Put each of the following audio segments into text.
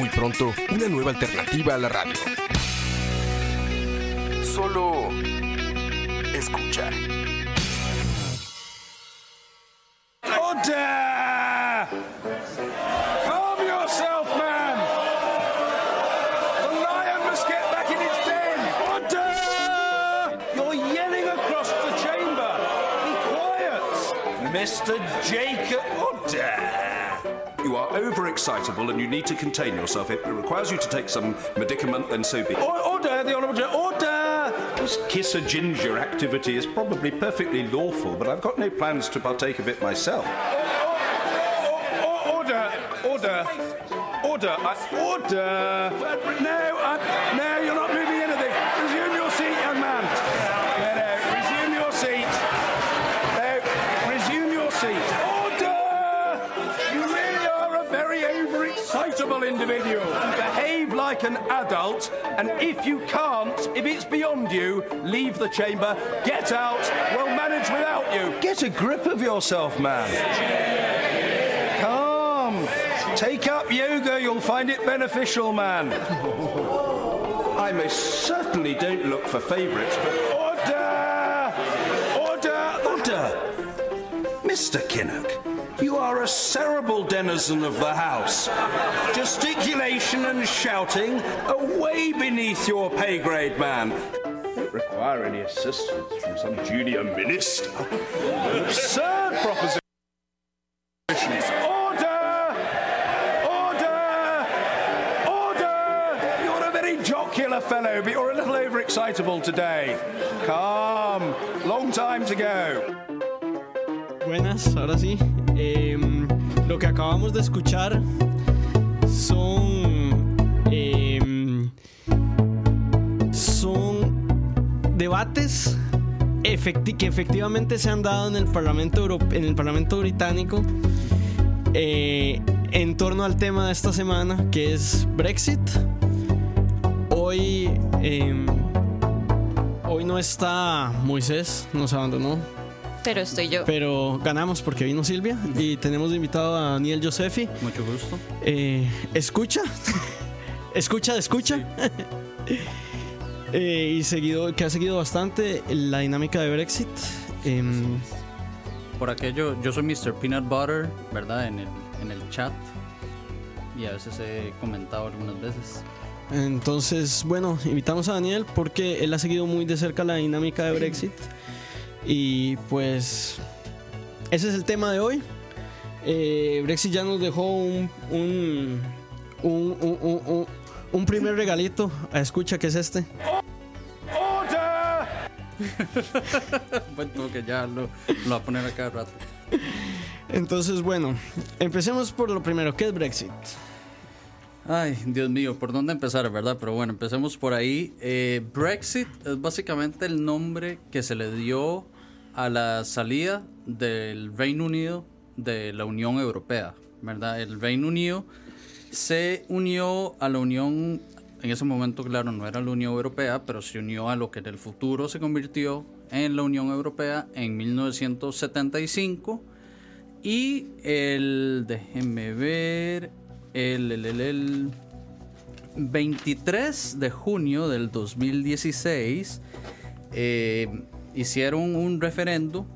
Muy pronto, una nueva alternativa a la radio. Solo escucha. Order! Calm yourself, man! The lion must get back in its den! Order! You're yelling across the chamber! Be quiet! Mr. Jacob Order! You are overexcitable and you need to contain yourself. It requires you to take some medicament, then so be. Or- Order, the Honourable Gen- Order! This kiss a ginger activity is probably perfectly lawful, but I've got no plans to partake of it myself. O- Order! Order! Order! I, order! No, I, no, you're not moving anything. Resume your seat, young man. No, no, resume your seat. No, resume your seat. Order! You really are a very individual. Behave like an adult, and if you can't, if it's beyond you, leave the chamber, get out, we'll manage without you. Get a grip of yourself, man. Calm. Take up yoga, you'll find it beneficial, man. I most certainly don't look for favourites, but. Order! Order! Order! Mr. Kinnock, you are a cerebral denizen of the house. Gesticulation and shouting are way beneath your pay grade, man. Don't require any assistance from some junior minister. Absurd proposition. Order! Order! Order! You're a very jocular fellow, but you're a little overexcitable today. Calm. Long time to go. Buenas, ahora sí. Em, lo que acabamos de escuchar son. em, debates que efectivamente se han dado en el Parlamento, en el Parlamento Británico eh, en torno al tema de esta semana, que es Brexit. Hoy. em, Hoy no está Moisés, nos abandonó. Pero estoy yo. Pero ganamos porque vino Silvia y tenemos de invitado a Daniel Josefi. Mucho gusto. Eh, escucha, escucha, escucha. Eh, y seguido, que ha seguido bastante la dinámica de Brexit. Em, Por aquello, yo soy Mr. Peanut Butter, ¿verdad? En el, en el chat. Y a veces he comentado algunas veces. entonces, bueno, invitamos a Daniel porque él ha seguido muy de cerca la dinámica de Brexit. Y pues, ese es el tema de hoy. Eh, Brexit ya nos dejó un, un, un, un- un- un- un primer regalito a escucha que es este. Bueno, que ya lo, lo va a poner a cada rato. Entonces, bueno, empecemos por lo primero, ¿qué es Brexit? Ay, Dios mío, ¿por dónde empezar, verdad? Pero bueno, empecemos por ahí. Eh, Brexit es básicamente el nombre que se le dio a la salida del Reino Unido de la Unión Europea, ¿verdad? El Reino Unido se unió a la Unión, en ese momento, claro, no era la Unión Europea, pero se unió a lo que en el futuro se convirtió en la Unión Europea en 1975. Y el, déjenme ver, el, el, el, el 23 de junio del 2016 eh, hicieron un referendo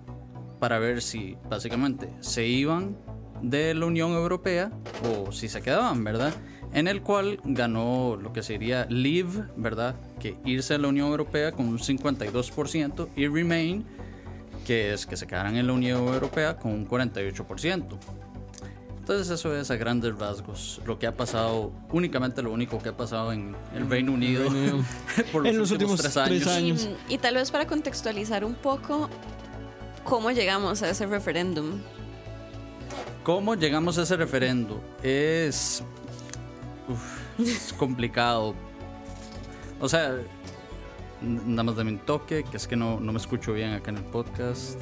para ver si básicamente se iban de la Unión Europea o si se quedaban, ¿verdad? En el cual ganó lo que sería Leave, ¿verdad? Que irse a la Unión Europea con un 52% y Remain, que es que se quedaran en la Unión Europea con un 48%. Entonces eso es a grandes rasgos lo que ha pasado, únicamente lo único que ha pasado en el Reino Unido, por En los últimos tres años. Y, y tal vez para contextualizar un poco cómo llegamos a ese referéndum. ¿Cómo llegamos a ese referendo? Es uf, es complicado. O sea, nada más dame un toque, que es que no, no me escucho bien acá en el podcast.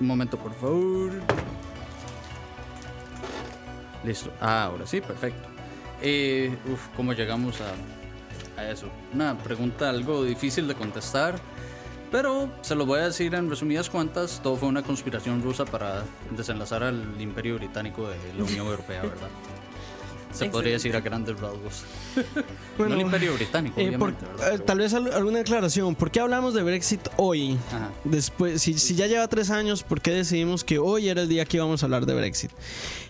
Un momento, por favor. Listo. Ah, ahora sí, perfecto. Eh, uf, ¿cómo llegamos a, a eso? Una pregunta algo difícil de contestar. Pero se lo voy a decir en resumidas cuentas, todo fue una conspiración rusa para desenlazar al imperio británico de la Unión Europea, ¿verdad? Se podría decir a grandes rasgos. no el imperio británico, Eh, por- eh, tal vez al- alguna aclaración. ¿Por qué hablamos de Brexit hoy? Ajá. Después, si, si ya lleva tres años, ¿por qué decidimos que hoy era el día que íbamos a hablar de Brexit?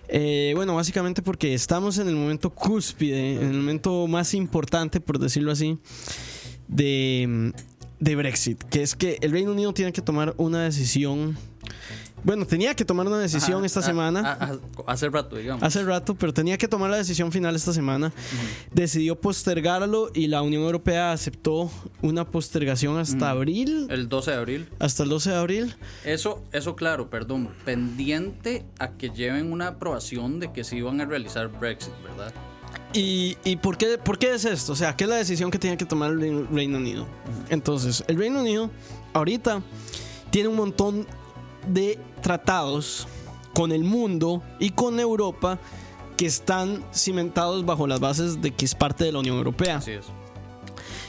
Eh, bueno, básicamente porque estamos en el momento cúspide, en el momento más importante, por decirlo así, de, de Brexit, que es que el Reino Unido tiene que tomar una decisión. Bueno, tenía que tomar una decisión Ajá, esta a- semana. a- a- hace rato, digamos. Hace rato, pero tenía que tomar la decisión final esta semana. Decidió postergarlo y la Unión Europea aceptó una postergación hasta abril, El 12 de abril. hasta el 12 de abril. Eso, eso claro, perdón, pendiente a que lleven una aprobación de que se iban a realizar Brexit, ¿verdad? ¿Y, y por, qué, por qué es esto? O sea, ¿qué es la decisión que tiene que tomar el Reino- Reino Unido? Entonces, el Reino Unido ahorita tiene un montón de tratados con el mundo y con Europa que están cimentados bajo las bases de que es parte de la Unión Europea. Así es.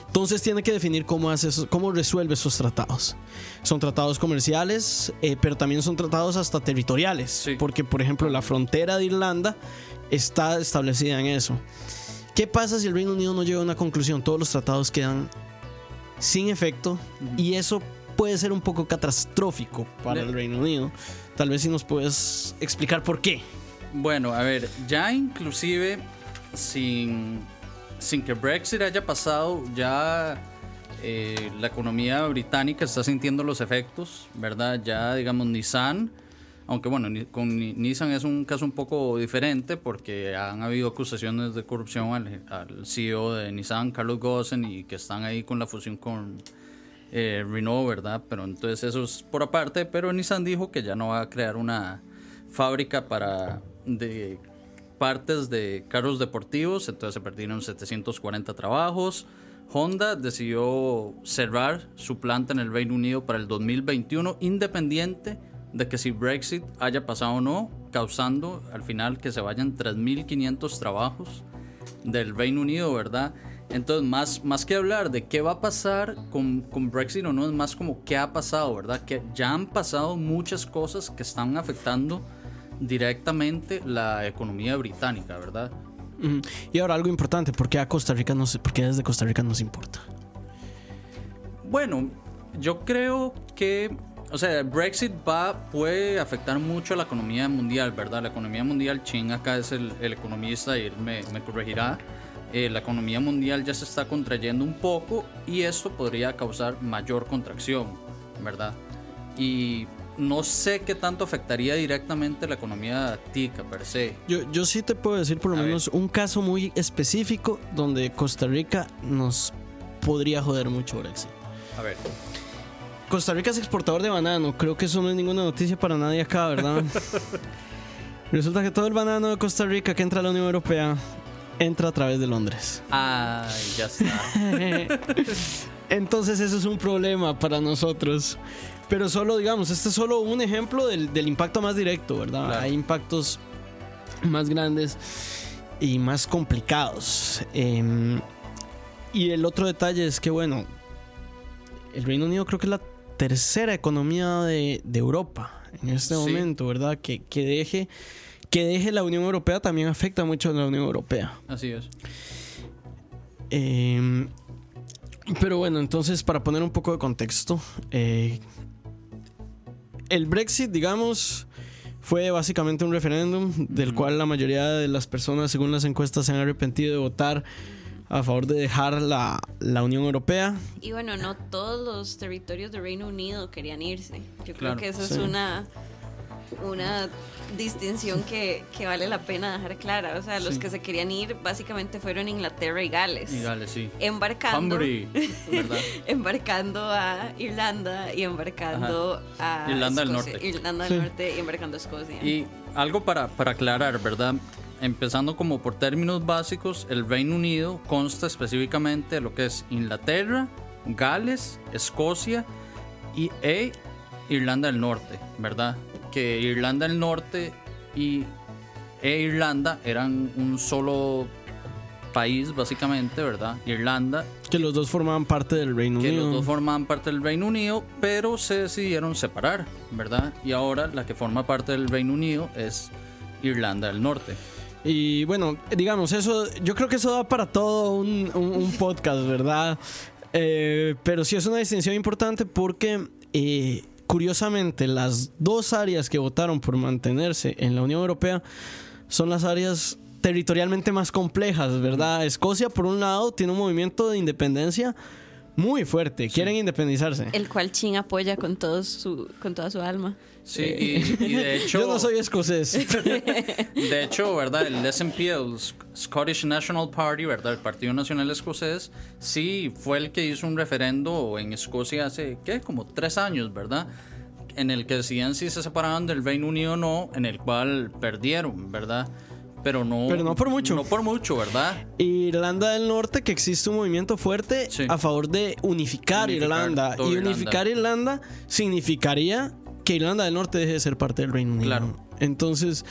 Entonces tiene que definir cómo, hace eso- cómo resuelve esos tratados. Son tratados comerciales, eh, pero también son tratados hasta territoriales. Sí. Porque, por ejemplo, la frontera de Irlanda está establecida en eso. ¿Qué pasa si el Reino Unido no llega a una conclusión? Todos los tratados quedan sin efecto y eso puede ser un poco catastrófico para el Reino Unido. Tal vez si nos puedes explicar por qué. Bueno, a ver, ya inclusive sin, sin que Brexit haya pasado, ya eh, la economía británica está sintiendo los efectos, ¿verdad? Ya, digamos, Nissan, aunque bueno, con Ni- Nissan es un caso un poco diferente porque han habido acusaciones de corrupción al, al CEO de Nissan, Carlos Gossen, y que están ahí con la fusión con eh, Renault, ¿verdad? Pero entonces eso es por aparte, pero Nissan dijo que ya no va a crear una fábrica para de partes de carros deportivos, entonces se perdieron 740 trabajos. Honda decidió cerrar su planta en el Reino Unido para el 2021, independiente de que si Brexit haya pasado o no, causando al final que se vayan 3.500 trabajos del Reino Unido, ¿verdad? Entonces, más, más que hablar de qué va a pasar con, con Brexit o no, es más como qué ha pasado, ¿verdad? Que ya han pasado muchas cosas que están afectando directamente la economía británica, ¿verdad? Y ahora algo importante, ¿por qué a Costa Rica no se, desde Costa Rica nos importa? Bueno, yo creo que, o sea, Brexit va, puede afectar mucho a la economía mundial, ¿verdad? La economía mundial, Ching acá es el, el economista y él me, me corregirá. Eh, la economía mundial ya se está contrayendo un poco y esto podría causar mayor contracción, ¿verdad? Y no sé qué tanto afectaría directamente la economía tica per se. Yo, yo sí te puedo decir por lo A ver. menos un caso muy específico donde Costa Rica nos podría joder mucho Brexit. A ver, Costa Rica es exportador de banano. Creo que eso no es ninguna noticia para nadie acá, ¿verdad? Resulta que todo el banano de Costa Rica que entra a la Unión Europea entra a través de Londres. ay, ya está. Entonces eso es un problema para nosotros. Pero solo, digamos, este es solo un ejemplo del, del impacto más directo, ¿verdad? Claro. Hay impactos más grandes y más complicados. Em, y el otro detalle es que, bueno, el Reino Unido creo que es la tercera economía de, de Europa en este Sí. momento, ¿verdad? Que, que deje... Que deje la Unión Europea también afecta mucho a la Unión Europea. Así es. Eh, pero bueno, entonces para poner un poco de contexto, eh, el Brexit, digamos, fue básicamente un referéndum del cual la mayoría de las personas, según las encuestas, se han arrepentido de votar a favor de dejar la, la Unión Europea. Y bueno, no todos los territorios del Reino Unido querían irse. Yo Claro. creo que eso Sí. es una, una distinción que, que vale la pena dejar clara. O sea, los Sí. que se querían ir básicamente fueron Inglaterra y Gales. Y dale, sí. Embarcando, embarcando a Irlanda y embarcando a Irlanda del. Norte. Irlanda del Sí. Norte y embarcando a Escocia. Y, algo para, para aclarar, ¿verdad? Empezando como por términos básicos, el Reino Unido consta específicamente de lo que es Inglaterra, Gales, Escocia y e Irlanda del Norte, ¿verdad? Que Irlanda del Norte y e Irlanda eran un solo país, básicamente, ¿verdad? Irlanda, Que los dos formaban parte del Reino que Unido. los dos formaban parte del Reino Unido, pero se decidieron separar, ¿verdad? Y ahora la que forma parte del Reino Unido es Irlanda del Norte. Y bueno, digamos, eso, yo creo que eso da para todo un, un- un podcast, ¿verdad? Eh, pero sí es una distinción importante porque, eh, curiosamente, las dos áreas que votaron por mantenerse en la Unión Europea son las áreas territorialmente más complejas, ¿verdad? Escocia, por un lado, tiene un movimiento de independencia muy fuerte, quieren independizarse. El cual Chin apoya con, todo su, con toda su alma. Sí, y, y de hecho... Yo no soy escocés. De hecho, ¿verdad? El SNP, el Sc- Scottish National Party, ¿verdad? El Partido Nacional Escocés, sí fue el que hizo un referendo en Escocia hace, ¿qué? Como tres años, ¿verdad? En el que decían si se separaban del Reino Unido o no, en el cual perdieron, ¿verdad? Pero no... Pero no por mucho. No por mucho, ¿verdad? Irlanda del Norte, que existe un movimiento fuerte Sí. a favor de unificar, Unificar Irlanda. Y Irlanda. unificar Irlanda significaría que Irlanda del Norte deje de ser parte del Reino Unido. Claro. Entonces,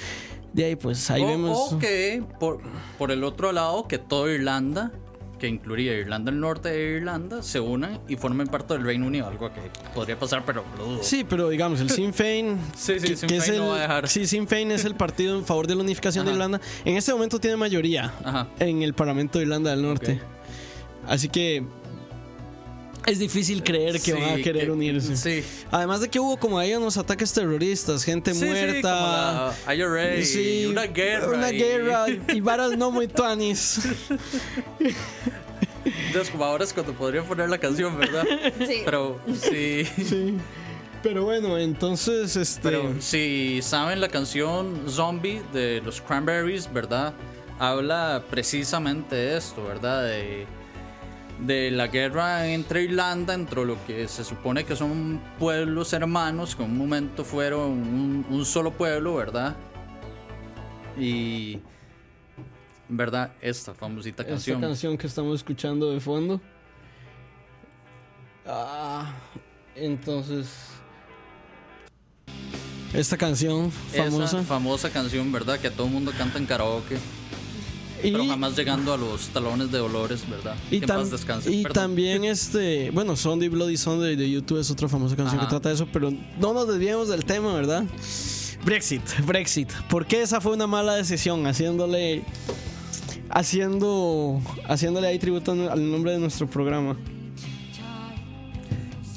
de ahí pues ahí o, vemos... o que por, por el otro lado, que toda Irlanda, que incluiría Irlanda del Norte e Irlanda, se unan y formen parte del Reino Unido, algo que podría pasar, pero lo dudo. Sí, pero digamos, el Sinn Féin. Sí, sí, que- Sinn es no va a dejar. Sí, Sinn Féin es el partido en favor de la unificación de. Irlanda. En este momento tiene mayoría Ajá. en el Parlamento de Irlanda del Norte. Así que es difícil creer que Sí, van a querer que- unirse. Sí. Además de que hubo como ahí unos ataques terroristas, gente Sí, sí, muerta. como la IRA, Sí, y una guerra. Una y- guerra y varas no muy tuanis. Entonces, como ahora es cuando podría poner la canción, ¿verdad? Sí. Pero sí. Sí. Pero bueno, entonces este. Pero si saben la canción Zombie de los Cranberries, ¿verdad? Habla precisamente de esto, ¿verdad? De, de la guerra entre Irlanda, entre lo que se supone que son pueblos hermanos, que en un momento fueron un, un solo pueblo, ¿verdad? Y. ¿Verdad? Esta famosita esta canción. canción que estamos escuchando de fondo. Ah, entonces. Esta canción famosa. Esa famosa canción, ¿verdad? Que todo el mundo canta en karaoke. Y, Pero jamás llegando a los talones de Dolores, ¿verdad? y, que tam- descanse. y Perdón. también este. Bueno, Sunday Bloody Sunday de YouTube es otra famosa canción Ajá. que trata de eso, pero no nos desviemos del tema, ¿verdad? Brexit, Brexit. ¿Por qué esa fue una mala decisión? Haciéndole. Haciendo. Haciéndole ahí tributo al nombre de nuestro programa.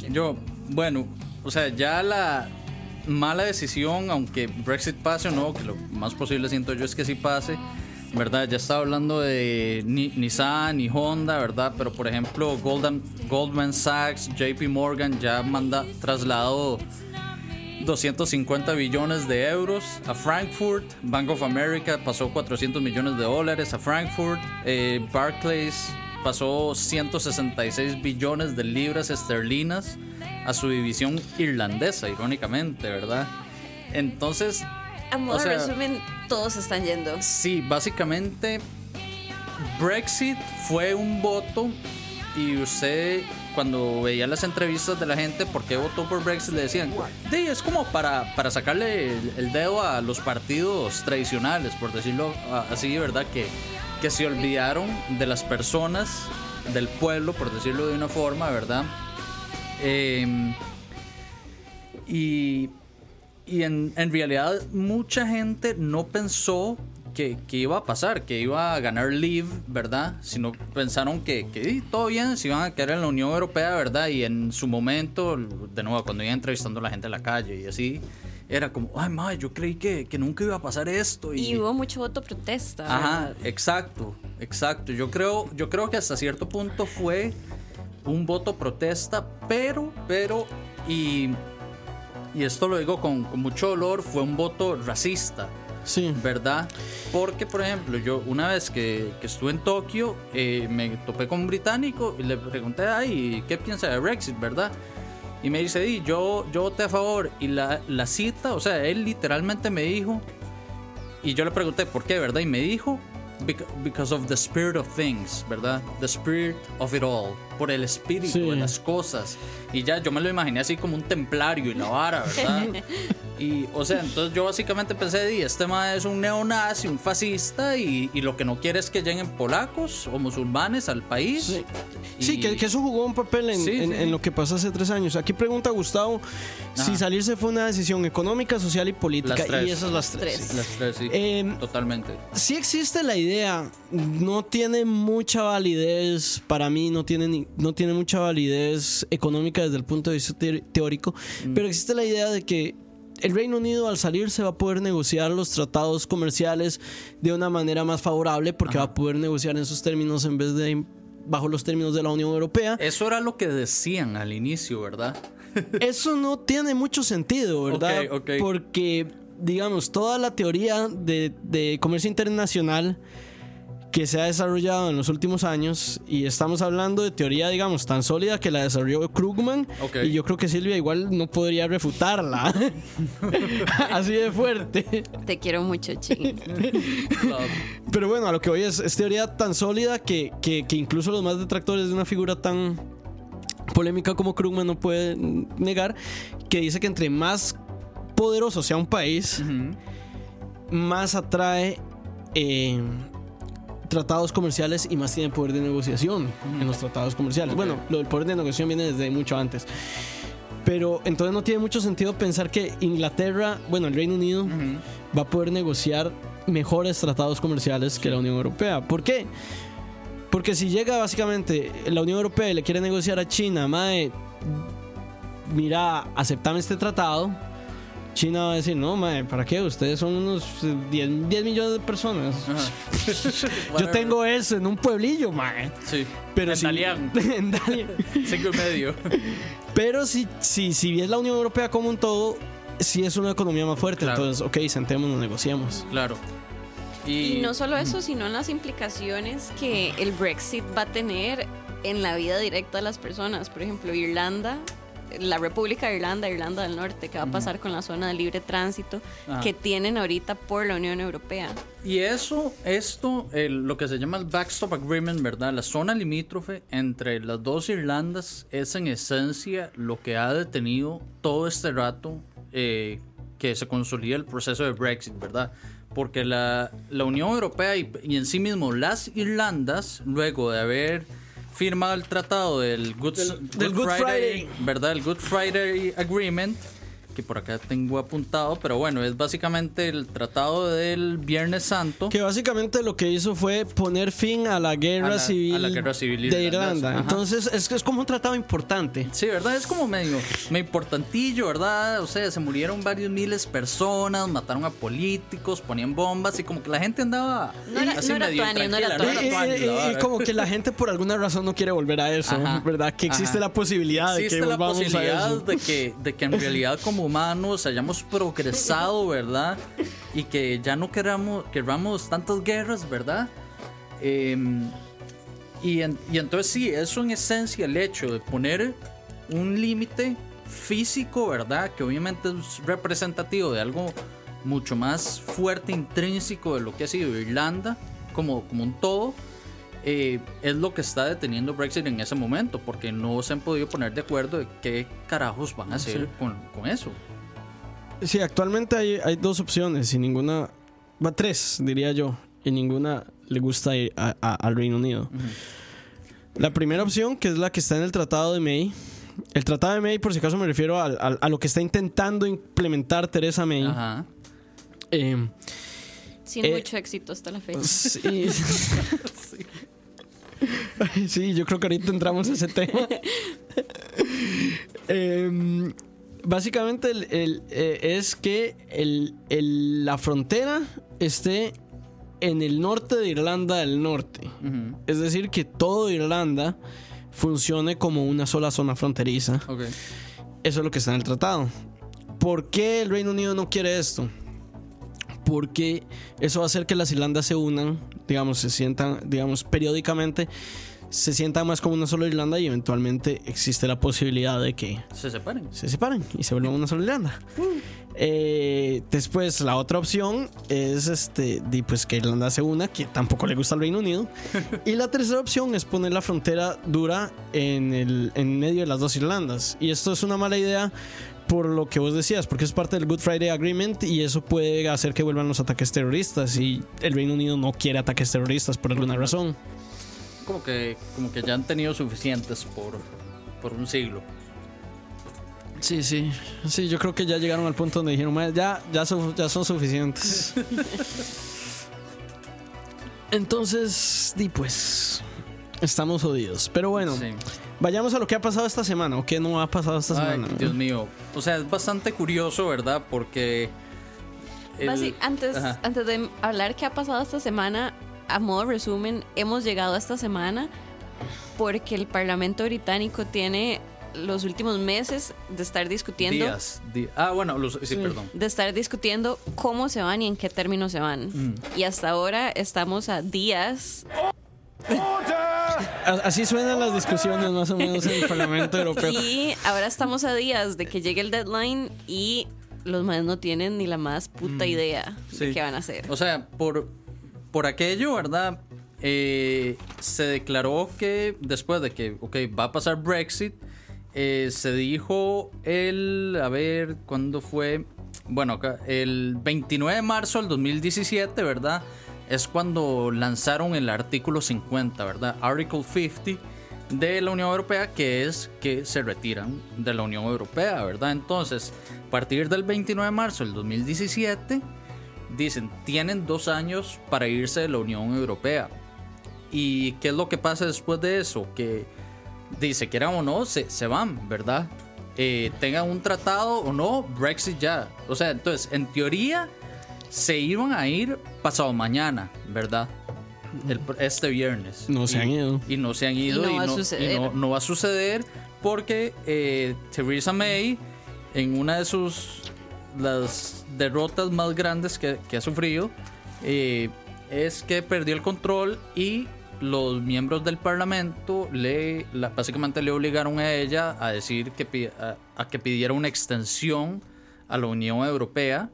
Yo, bueno, o sea, ya la mala decisión, aunque Brexit pase o no, que lo más posible siento yo es que sí pase, ¿verdad? Ya estaba hablando de ni- Nissan y Honda, ¿verdad? Pero por ejemplo, Goldman, Goldman Sachs, JP Morgan ya manda trasladado 250 billones de euros a Frankfurt. Bank of America pasó 400 millones de dólares a Frankfurt. Eh, Barclays pasó 166 billones de libras esterlinas a su división irlandesa, irónicamente, ¿verdad? Entonces, A modo O sea- de resumen, todos están yendo. sí, básicamente Brexit fue un voto y usted cuando veía las entrevistas de la gente por qué votó por Brexit le decían, "Sí, es como para, para sacarle el, el dedo a los partidos tradicionales, por decirlo ah, así, ¿verdad? Que, que se olvidaron de las personas, del pueblo, por decirlo de una forma, ¿verdad? Em, y y en, en realidad mucha gente no pensó que, que iba a pasar, que iba a ganar Leave, ¿verdad? Sino pensaron que, que todo bien, se iban a quedar en la Unión Europea, ¿verdad? Y en su momento, de nuevo, cuando iban entrevistando a la gente en la calle y así, era como, ay, madre, yo creí que, que nunca iba a pasar esto. Y hubo mucho voto protesta. Ajá, ¿verdad? exacto, exacto. Yo creo, yo creo que hasta cierto punto fue un voto protesta, pero, pero, y, y esto lo digo con, con mucho dolor, fue un voto racista, Sí. ¿verdad? Porque, por ejemplo, yo una vez que, que estuve en Tokio, eh, me topé con un británico y le pregunté, ay, ¿qué piensa de Brexit, verdad? Y me dice, "Di, yo, yo voté a favor. Y la, la cita, o sea, él literalmente me dijo, y yo le pregunté por qué, ¿verdad? Y me dijo, "Bec- because of the spirit of things, ¿verdad? The spirit of it all, por el espíritu Sí. de las cosas. Y ya yo me lo imaginé así como un templario y la vara, ¿verdad? Y, o sea, entonces yo básicamente pensé, di, este ma es un neonazi, un fascista, y, y lo que no quiere es que lleguen polacos o musulmanes al país. Sí, Y- Sí, que, que eso jugó un papel en, Sí, en- sí, en lo que pasó hace tres años. Aquí pregunta Gustavo si Ajá. salirse fue una decisión económica, social y política. Las tres. Y esas las tres. Las tres, sí, Em, totalmente. Sí existe la idea, no tiene mucha validez, para mí no tiene, ni- no tiene mucha validez económica desde el punto de vista te- teórico, Mm. pero existe la idea de que el Reino Unido al salir se va a poder negociar los tratados comerciales de una manera más favorable porque va a poder negociar en sus términos en vez de bajo los términos de la Unión Europea. Eso era lo que decían al inicio, ¿verdad? Eso no tiene mucho sentido, ¿verdad? Porque, digamos, toda la teoría de, de comercio internacional que se ha desarrollado en los últimos años, y estamos hablando de teoría, digamos, tan sólida que la desarrolló Krugman, y yo creo que Silvia igual no podría refutarla. Así de fuerte. Te quiero mucho, Chi. Pero bueno, a lo que voy es, es teoría tan sólida que, que, que incluso los más detractores de una figura tan polémica como Krugman no pueden negar, que dice que entre más poderoso sea un país, más atrae eh, tratados comerciales y más tiene poder de negociación en los tratados comerciales. Bueno, lo del poder de negociación viene desde mucho antes. Pero entonces no tiene mucho sentido pensar que Inglaterra, bueno, el Reino Unido, va a poder negociar mejores tratados comerciales que la Unión Europea. ¿Por qué? Porque si llega básicamente la Unión Europea y le quiere negociar a China, mae, mira, aceptame este tratado. China va a decir, no, mae, ¿para qué? Ustedes son unos eh, 10, 10 millones de personas. Yo tengo eso en un pueblillo, mae. Sí. Pero en si, Dalian, en Dalian. cinco y medio. Pero si, si, si bien la Unión Europea como un todo, sí es una economía más fuerte. Claro. Entonces, ok, sentémonos, negociemos. Claro. Y no solo eso, sino en las implicaciones que el Brexit va a tener en la vida directa de las personas. Por ejemplo, Irlanda, la República de Irlanda, Irlanda del Norte, ¿qué va a pasar con la zona de libre tránsito Ajá. que tienen ahorita por la Unión Europea? Y eso, esto, el- lo que se llama el backstop agreement, ¿verdad? La zona limítrofe entre las dos Irlandas es en esencia lo que ha detenido todo este rato eh, que se consolida el proceso de Brexit, ¿verdad? Porque la, la Unión Europea y, y en sí mismo las Irlandas, luego de haber firmado el tratado del Good, del Good Friday. ¿verdad? El Good Friday Agreement, que por acá tengo apuntado, pero bueno, es básicamente el tratado del Viernes Santo. Que básicamente lo que hizo fue poner fin a la guerra, A la- civil, a la guerra civil de. Irlanda. Ajá. Entonces es, es como un tratado importante. Sí, ¿verdad? Es como medio, medio importantillo, ¿verdad? O sea, se murieron varios miles de personas, mataron a políticos, ponían bombas y como que la gente andaba No era- así no era medio tuani, no era Y, tuani. tuani, y- la y- como que la gente por alguna razón no quiere volver a eso, Ajá, ¿verdad? Que existe ajá. la posibilidad de que la volvamos a posibilidad eso. de que, de que en realidad como humanos hayamos progresado, ¿verdad? Y que ya no queramos, queramos tantas guerras, ¿verdad? Em, y, en- y entonces sí, eso en esencia el hecho de poner un límite físico, ¿verdad? Que obviamente es representativo de algo mucho más fuerte, intrínseco de lo que ha sido Irlanda como, como un todo, eh, es lo que está deteniendo Brexit en ese momento, porque no se han podido poner de acuerdo de qué carajos van a hacer con, con eso. Sí, actualmente hay, hay dos opciones y ninguna, va tres diría yo, y ninguna le gusta ir a- a- al Reino Unido. La primera opción, que es la que está en el Tratado de May, el Tratado de May, por si acaso me refiero al- al- a, lo que está intentando implementar Teresa May. Ajá. Eh, Sin Eh, mucho éxito hasta la fecha. sí. Sí, yo creo que ahorita entramos a ese tema. Em, básicamente el- el, eh, es que el- la frontera esté en el norte de Irlanda del Norte. Es decir, que todo Irlanda funcione como una sola zona fronteriza. Eso es lo que está en el tratado. ¿Por qué el Reino Unido no quiere esto? Porque eso va a hacer que las Irlandas se unan, digamos, se sientan, digamos, periódicamente, se sientan más como una sola Irlanda y eventualmente existe la posibilidad de que Se separen. se separen y se vuelvan una sola Irlanda. Eh, después, la otra opción es este, pues que Irlanda se una, que tampoco le gusta al Reino Unido. y la tercera opción es poner la frontera dura en, el, en medio de las dos Irlandas. Y esto es una mala idea por lo que vos decías, porque es parte del Good Friday Agreement y eso puede hacer que vuelvan los ataques terroristas y el Reino Unido no quiere ataques terroristas por alguna razón. Como que, como que ya han tenido suficientes por, por un siglo. Sí, sí, sí, yo creo que ya llegaron al punto donde dijeron, "Ma, ya, ya, son, ya son suficientes. Entonces, di pues, estamos jodidos. Pero bueno, Sí. Vayamos a lo que ha pasado esta semana o qué no ha pasado esta Ay, semana. Dios mío. O sea, es bastante curioso, ¿verdad? Porque. el- Basi- antes, Ajá. antes de hablar qué ha pasado esta semana, a modo resumen, hemos llegado a esta semana porque el Parlamento británico tiene los últimos meses de estar discutiendo Días. di- ah, bueno, los- sí, perdón. de estar discutiendo cómo se van y en qué términos se van. Mm. Y hasta ahora estamos a días Así suenan las discusiones más o menos en el Parlamento Europeo. y ahora estamos a días de que llegue el deadline y los más no tienen ni la más puta idea de Mm. Qué van a hacer. O sea, por, por aquello, ¿verdad? Eh, se declaró que después de que, ok, va a pasar Brexit, eh, se dijo el, a ver, ¿cuándo fue? Bueno, acá, el 29 de marzo del 2017, ¿verdad? Es cuando lanzaron el artículo 50, ¿verdad? Article 50 de la Unión Europea, que es que se retiran de la Unión Europea, ¿verdad? Entonces, a partir del 29 de marzo del 2017, dicen, tienen dos años para irse de la Unión Europea. ¿Y qué es lo que pasa después de eso? Que dice, quieran o no, se, se van, ¿verdad? Eh, tengan un tratado o no, Brexit ya. O sea, entonces, en teoría, se iban a ir pasado mañana, ¿verdad? El- este viernes. No se Y- han ido. Y no se han ido. no Y va a no, y suceder. no- no va a suceder porque eh, Theresa May, en una de sus las derrotas más grandes que, que ha sufrido, eh, es que perdió el control y los miembros del parlamento le la- básicamente le obligaron a ella a decir que a, a que pidiera una extensión a la Unión Europea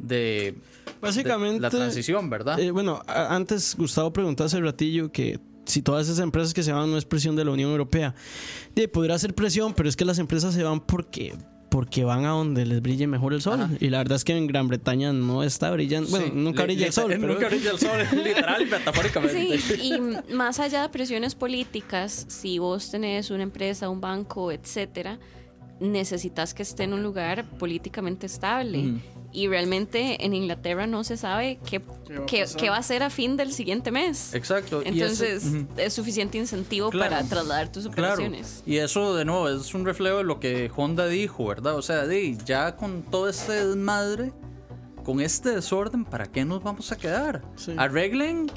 de, Básicamente, de la transición, ¿verdad? Eh, bueno, antes Gustavo preguntó hace ratillo que si todas esas empresas que se van no es presión de la Unión Europea. Sí, podría ser presión, pero es que las empresas se van porque porque van a donde les brille mejor el sol. Ajá. Y la verdad es que en Gran Bretaña no está brillando. Bueno, Sí, nunca brilla el sol. pero- Nunca brilla el sol, literal y metafóricamente. Sí, y más allá de presiones políticas, si vos tenés una empresa, un banco, etcétera, necesitas que esté en un lugar políticamente estable. Y realmente en Inglaterra no se sabe qué, qué, qué va a ser a fin del siguiente mes. Exacto. y ese- Entonces, ujú. es suficiente incentivo Claro. para trasladar tus Claro, operaciones. y eso de nuevo es un reflejo de lo que Honda dijo, ¿verdad? O sea, ya con todo este desmadre, con este desorden, ¿para qué nos vamos a quedar? Sí. Arreglen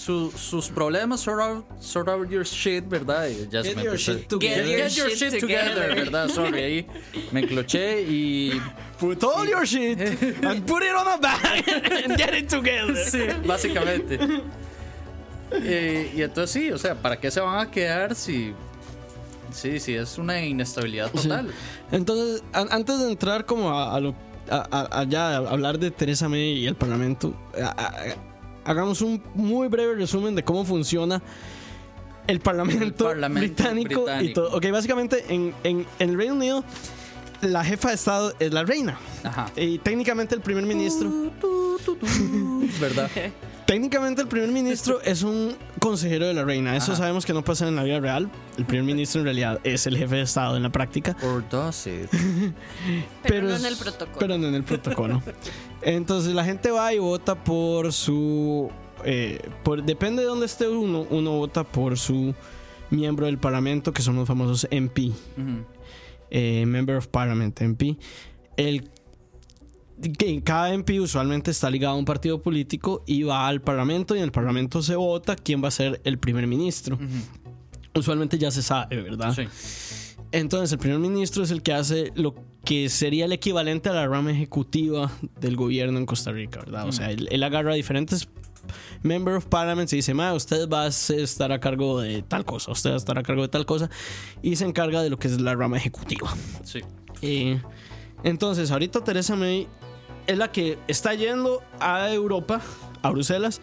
su- sus problemas, sort out, sort out your shit, ¿verdad? Y ya se Get me your shit together. Get, get your shit together, ¿verdad? Sorry, ahí me encloché y... Put all your shit and put it on a bag and get it together. Sí, básicamente. Eh, y entonces sí, o sea, ¿para qué se van a quedar si... Sí, sí, es una inestabilidad total. Entonces, an- antes de entrar como a, a lo a, a- a ya hablar de Teresa May y el Parlamento, a- a- hagamos un muy breve resumen de cómo funciona el Parlamento, El Parlamento británico, y británico. todo. Ok, básicamente en, en- en el Reino Unido la jefa de Estado es la reina. Ajá. Y técnicamente el primer ministro, ¿Verdad? Técnicamente el primer ministro es un consejero de la reina. Eso Ajá. sabemos que no pasa en la vida real. El primer ministro en realidad es el jefe de Estado en la práctica. Or does it? Pero, no es- en el protocolo. Pero no en el protocolo. Entonces la gente va y vota por su. eh, por, depende de dónde esté uno, uno vota por su miembro del parlamento, que son los famosos MP, eh, Member of Parliament, MP. El, que cada MP usualmente está ligado a un partido político y va al parlamento y en el parlamento se vota quién va a ser el primer ministro. Usualmente ya se sabe, ¿verdad? Sí. Entonces, el primer ministro es el que hace lo que sería el equivalente a la rama ejecutiva del gobierno en Costa Rica, ¿verdad? O sea, él, él agarra diferentes member of parliament y dice, ma, usted va a estar a cargo de tal cosa, usted va a estar a cargo de tal cosa, y se encarga de lo que es la rama ejecutiva. Sí. Eh, Entonces, ahorita Teresa May es la que está yendo a Europa, a Bruselas,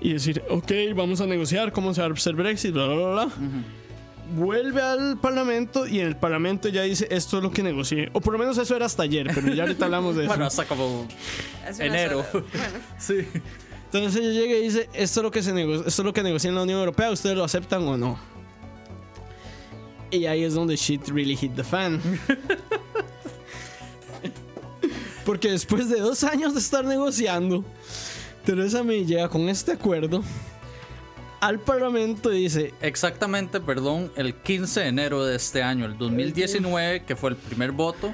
y decir, ok, vamos a negociar cómo se va a hacer Brexit, bla, bla, bla, bla. Vuelve al Parlamento y en el Parlamento ya dice, esto es lo que negocié. O por lo menos eso era hasta ayer, pero ya ahorita hablamos de eso. Bueno, hasta como enero. Bueno, Sí. Entonces ella llega y dice, esto es lo que se nego- esto es lo que negocia en la Unión Europea, ¿ustedes lo aceptan o no? Y ahí es donde shit really hit the fan. Porque después de dos años de estar negociando, Teresa May llega con este acuerdo al Parlamento y dice, Exactamente, perdón, el 15 de enero de este año, el 2019, que fue el primer voto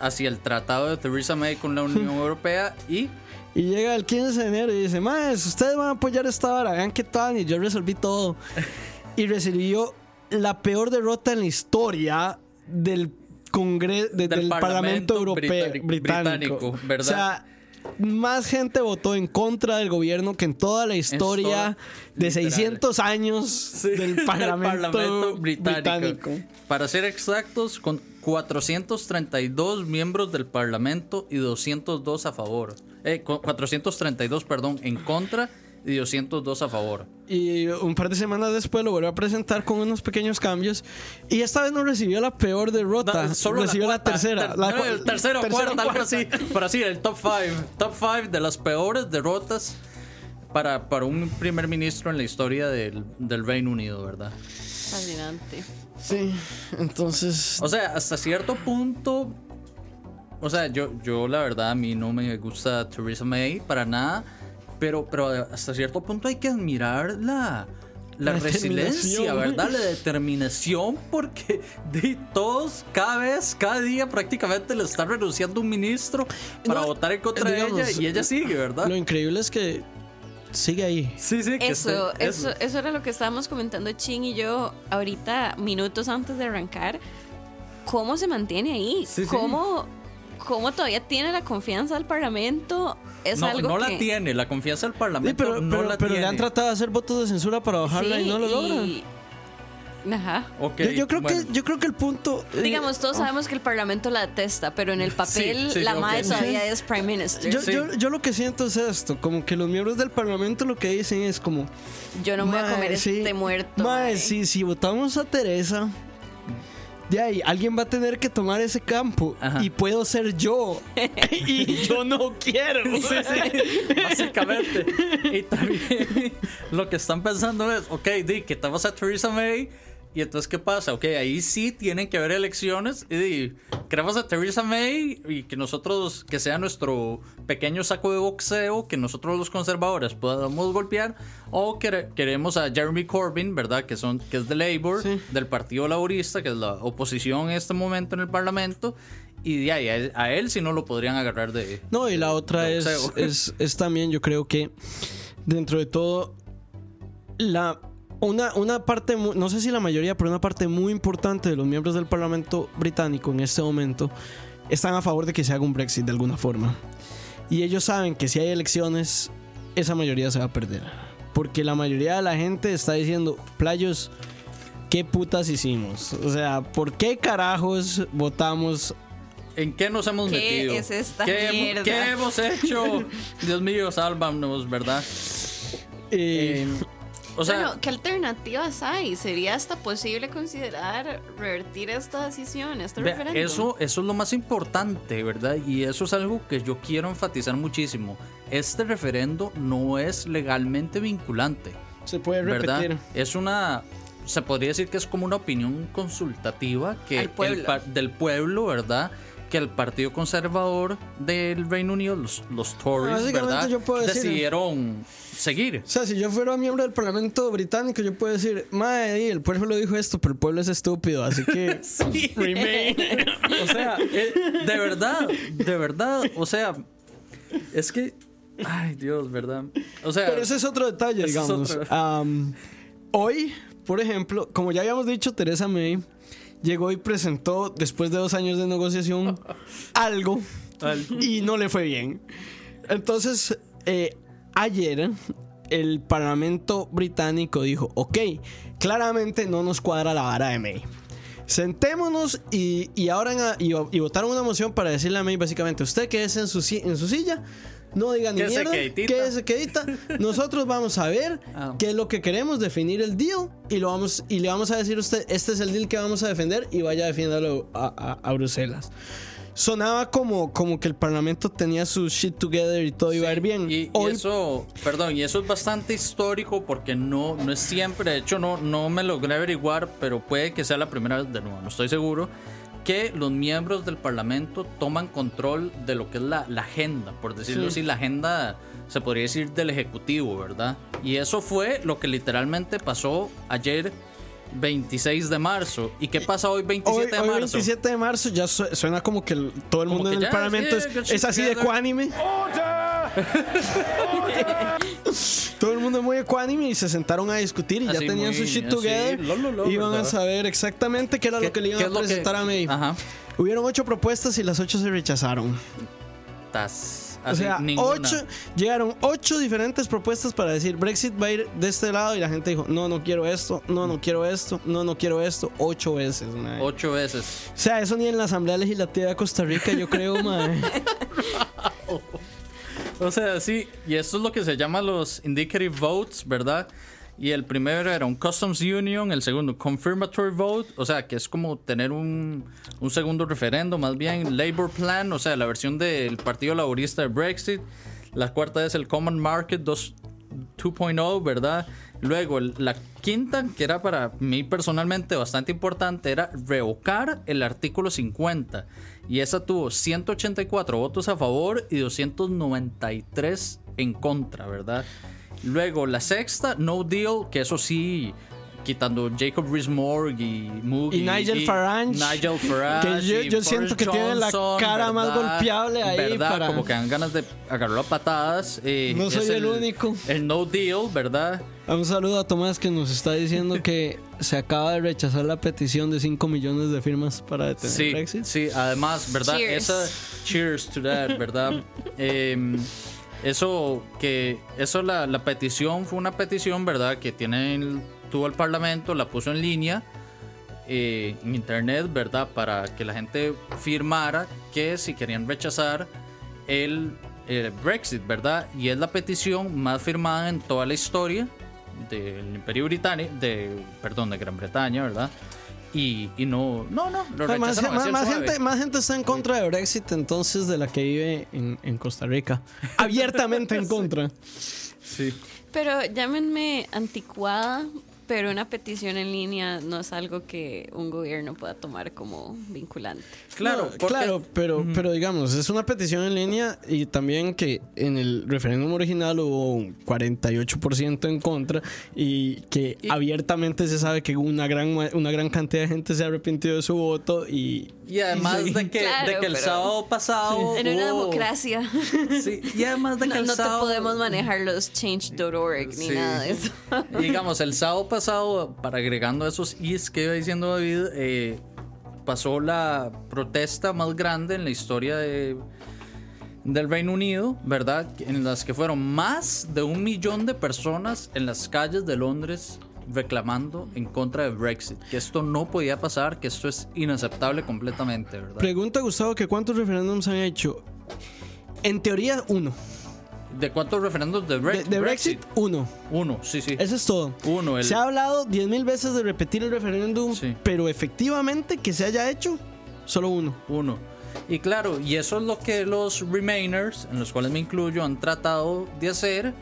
hacia el tratado de Theresa May con la Unión Europea y y llega el 15 de enero y dice, más, ustedes van a apoyar esta hora, vean qué tal, y yo resolví todo. y recibió la peor derrota en la historia del Congreso del, Del Parlamento, Parlamento Europeo británico- británico, británico, ¿verdad? O sea, más gente votó en contra del gobierno que en toda la historia de literal. 600 años del Parlamento, británico. Para ser exactos, con 432 miembros del Parlamento y 202 a favor. Eh, cu- 432, perdón, en contra y 202 a favor. Y un par de semanas después lo volvió a presentar con unos pequeños cambios. Y esta vez no recibió la peor derrota. No, solo recibió la, cuarta, tercera. ter- la no, el tercero, tercera cuarta, o algo cuarta. así. Pero sí, el top 5. Top 5 de las peores derrotas para, para un primer ministro en la historia del, del Reino Unido, ¿verdad? fascinante. Sí, entonces. O sea, hasta cierto punto. O sea, yo, yo la verdad a mí no me gusta Theresa May para nada. Pero, pero hasta cierto punto hay que admirar la, la, La resiliencia. ¿verdad? La determinación, porque de todos, cada vez, cada día prácticamente le está renunciando un ministro para No, votar en contra digamos, de ella y ella sigue, ¿verdad? Lo increíble es que sigue ahí. Sí, sí, que Eso, esté- eso, eso era lo que estábamos comentando Chin y yo ahorita, minutos antes de arrancar. ¿Cómo se mantiene ahí? Sí, sí. ¿Cómo, ¿Cómo todavía tiene la confianza del Parlamento? Es no, algo no que... la tiene, la confianza del Sí, Parlamento pero, no pero- la pero le tiene. han tratado de hacer votos de censura para bajarla y Sí, no lo logran. y- Ajá. Ok, Yo, yo creo bueno. que, yo creo que el punto. eh, Digamos, todos sabemos que el Parlamento la detesta, pero en el papel sí, la ok. madre todavía es Prime Minister. yo, Yo, Sí. yo, yo lo que siento es esto, como que los miembros del Parlamento lo que dicen es como... no me voy a "Mae, comer sí, este muerto. mae, mae". sí, si votamos a Teresa, de ahí alguien va a tener que tomar ese campo Ajá. y puedo ser yo. y yo no quiero. Sí, sí, básicamente. Y también lo que están pensando es, ok, di, quitamos a Theresa May. Y entonces, ¿qué pasa? Ok, ahí sí tienen que haber elecciones. Y queremos a Theresa May y que nosotros, que sea nuestro pequeño saco de boxeo, que nosotros los conservadores podamos golpear. O quere- queremos a Jeremy Corbyn, ¿verdad? Que, son, que es de Labour, Sí. del Partido Laborista, que es la oposición en este momento en el Parlamento. Y de ahí, a él, a él sí no lo podrían agarrar de. No, y la otra es, es, es también, yo creo que dentro de todo, la, una, una parte, no sé si la mayoría, pero una parte muy importante de los miembros del Parlamento británico en este momento están a favor de que se haga un Brexit de alguna forma. Y ellos saben que si hay elecciones, esa mayoría se va a perder. Porque la mayoría de la gente está diciendo, playos, ¿qué putas hicimos? O sea, ¿por qué carajos votamos ¿En qué nos hemos ¿Qué metido? es esta ¿Qué, qué hemos hecho? Dios mío, sálvanos, ¿verdad? eh, O sea, bueno, ¿qué alternativas hay? ¿Sería hasta posible considerar revertir esta decisión, este vea, referéndum? eso, eso es lo más importante, ¿verdad? Y eso es algo que yo quiero enfatizar muchísimo. Este referendo no es legalmente vinculante, se puede ¿verdad? repetir. Es una... Se podría decir que es como una opinión consultativa que pueblo. el del pueblo, ¿verdad? Que el Partido Conservador del Reino Unido, los, los Tories, ¿verdad? yo puedo decir- decidieron seguir. O sea, si yo fuera miembro del Parlamento británico, yo puedo decir, madre, el pueblo lo dijo esto, pero el pueblo es estúpido, así que remain. O sea, eh, de verdad, de verdad, o sea, es que, ay Dios, ¿verdad? O sea, Pero ese es otro detalle, digamos. otro. Am, hoy, por ejemplo, como ya habíamos dicho, Teresa May llegó y presentó, después de dos años de negociación, algo y no le fue bien. Entonces, eh, ayer el Parlamento británico dijo, ok, claramente no nos cuadra la vara de May. sentémonos y, y ahora en a- y, y votaron una moción para decirle a May básicamente, usted quédese en su, en su silla, no diga ni Quédese mierda, quédese quedita. Nosotros vamos a ver Ah. qué es lo que queremos, definir el deal y lo vamos y le vamos a decir a usted, este es el deal que vamos a defender y vaya a defenderlo a, a- a Bruselas. Sonaba como, como que el Parlamento tenía su shit together y todo iba a ir bien. Y, y Hoy eso, perdón, y eso es bastante histórico porque no, no es siempre, de hecho no, no me logré averiguar, pero puede que sea la primera vez de nuevo, no estoy seguro, que los miembros del Parlamento toman control de lo que es la, la agenda, por decirlo así, la agenda se podría decir del Ejecutivo, ¿verdad? Y eso fue lo que literalmente pasó ayer 26 de marzo. ¿Y qué pasa hoy 27 Hoy, de hoy marzo? 27 de marzo ya su- suena como que el- todo el Como mundo en el ya, Parlamento es, shit es así de ecuánime. Todo el mundo es muy ecuánime y se sentaron a discutir y ya Así tenían su muy- shit así, together. lo, lo, lo, iban a ¿verdad? saber exactamente qué era ¿Qué- lo que le iban a lo que- presentar a May. Ajá. Hubieron ocho propuestas y las ocho se rechazaron. Tas- O sea, ninguna. ocho, llegaron ocho diferentes propuestas para decir Brexit va a ir de este lado y la gente dijo, no, no quiero esto, no, no quiero esto, no, no quiero esto, ocho veces. Ocho veces. O sea, eso ni en la Asamblea Legislativa de Costa Rica, yo creo, mae. O sea, sí, y esto es lo que se llama los indicative votes, ¿verdad? Y el primero era un Customs Union, el segundo Confirmatory Vote, o sea, que es como tener un, un segundo referendo, más bien Labor Plan, o sea, la versión del Partido Laborista de Brexit. La cuarta es el Common Market 2 2.0, ¿verdad? Luego, la quinta, que era para mí personalmente bastante importante, era revocar el artículo 50. Y esa tuvo 184 votos a favor y 293 en contra, ¿verdad? Luego, la sexta, No Deal, que eso sí, quitando Jacob Rees-Mogg y Moog Y Nigel Farage. Nigel Farage. Que yo- siento que tiene la cara más ¿verdad? golpeable ahí ¿verdad? para- Como que dan ganas de agarrarlo a patadas. eh, No es soy el único. El No Deal, ¿verdad? Un saludo a Tomás que nos está diciendo que se acaba de rechazar la petición de 5 millones de firmas para detener Sí, Brexit. sí, además, ¿verdad? Cheers. Esa, cheers to that, ¿verdad? Em, eso que, eso la, la petición fue una petición, ¿verdad? Que tiene tuvo el Parlamento, la puso en línea eh, en internet, ¿verdad? Para que la gente firmara que si querían rechazar el, el Brexit, ¿verdad? Y es la petición más firmada en toda la historia del Imperio Británico, de, perdón, de Gran Bretaña, ¿verdad? Y, y no, no, no, lo sea, más, más- más gente, más gente está en contra de Brexit entonces de la que vive en, en Costa Rica. Abiertamente en contra. Sí. Pero llámenme anticuada, pero una petición en línea no es algo que un gobierno pueda tomar como vinculante. Claro, No, claro, pero, pero digamos, es una petición en línea y también que en el referéndum original hubo un 48% en contra y que Y- abiertamente se sabe que una gran, una gran cantidad de gente se arrepintió de su voto y... Y además de que, Claro, de que el pero- sábado pasado. En una hubo- democracia Sí, y además de que no, el no te sábado. podemos manejar los change.org ni Sí. nada de eso. Digamos, el sábado pasado, para agregando esos is que iba diciendo David, eh, pasó la protesta más grande en la historia de, del Reino Unido, ¿verdad? En las que fueron más de un millón de personas en las calles de Londres reclamando en contra de Brexit, que esto no podía pasar, que esto es inaceptable completamente, ¿verdad? Pregunta Gustavo que cuántos referéndums han hecho. En teoría, uno. ¿De cuántos referendos de, De, Bre- de Brexit, uno. Uno, sí, sí. Eso es todo. Uno, el- Se ha hablado 10.000 veces de repetir el referéndum, Sí. pero efectivamente que se haya hecho, solo uno. Uno. Y claro, y eso es lo que los Remainers, en los cuales me incluyo, han tratado de hacer,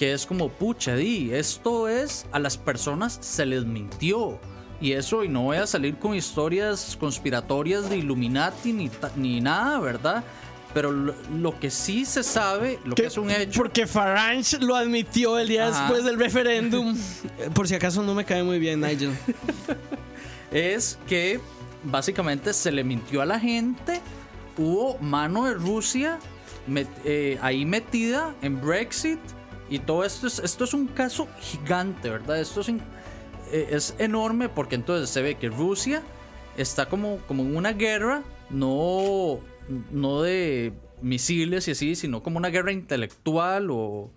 que es como, pucha, di, esto es, a las personas se les mintió. Y eso, y no voy a salir con historias conspiratorias de Illuminati ni, ni nada, ¿verdad? Pero lo, lo que sí se sabe, lo que, Que- es un hecho... Porque Farage lo admitió el día Ajá. después del referéndum. Por si acaso no me cae muy bien, Nigel. es que básicamente se le mintió a la gente. Hubo mano de Rusia met- eh, ahí metida en Brexit. Y todo esto es, esto es un caso gigante, ¿verdad? Esto es, in- eh, es enorme porque entonces se ve que Rusia está como, como en una guerra, no, no de misiles y así, sino como una guerra intelectual o,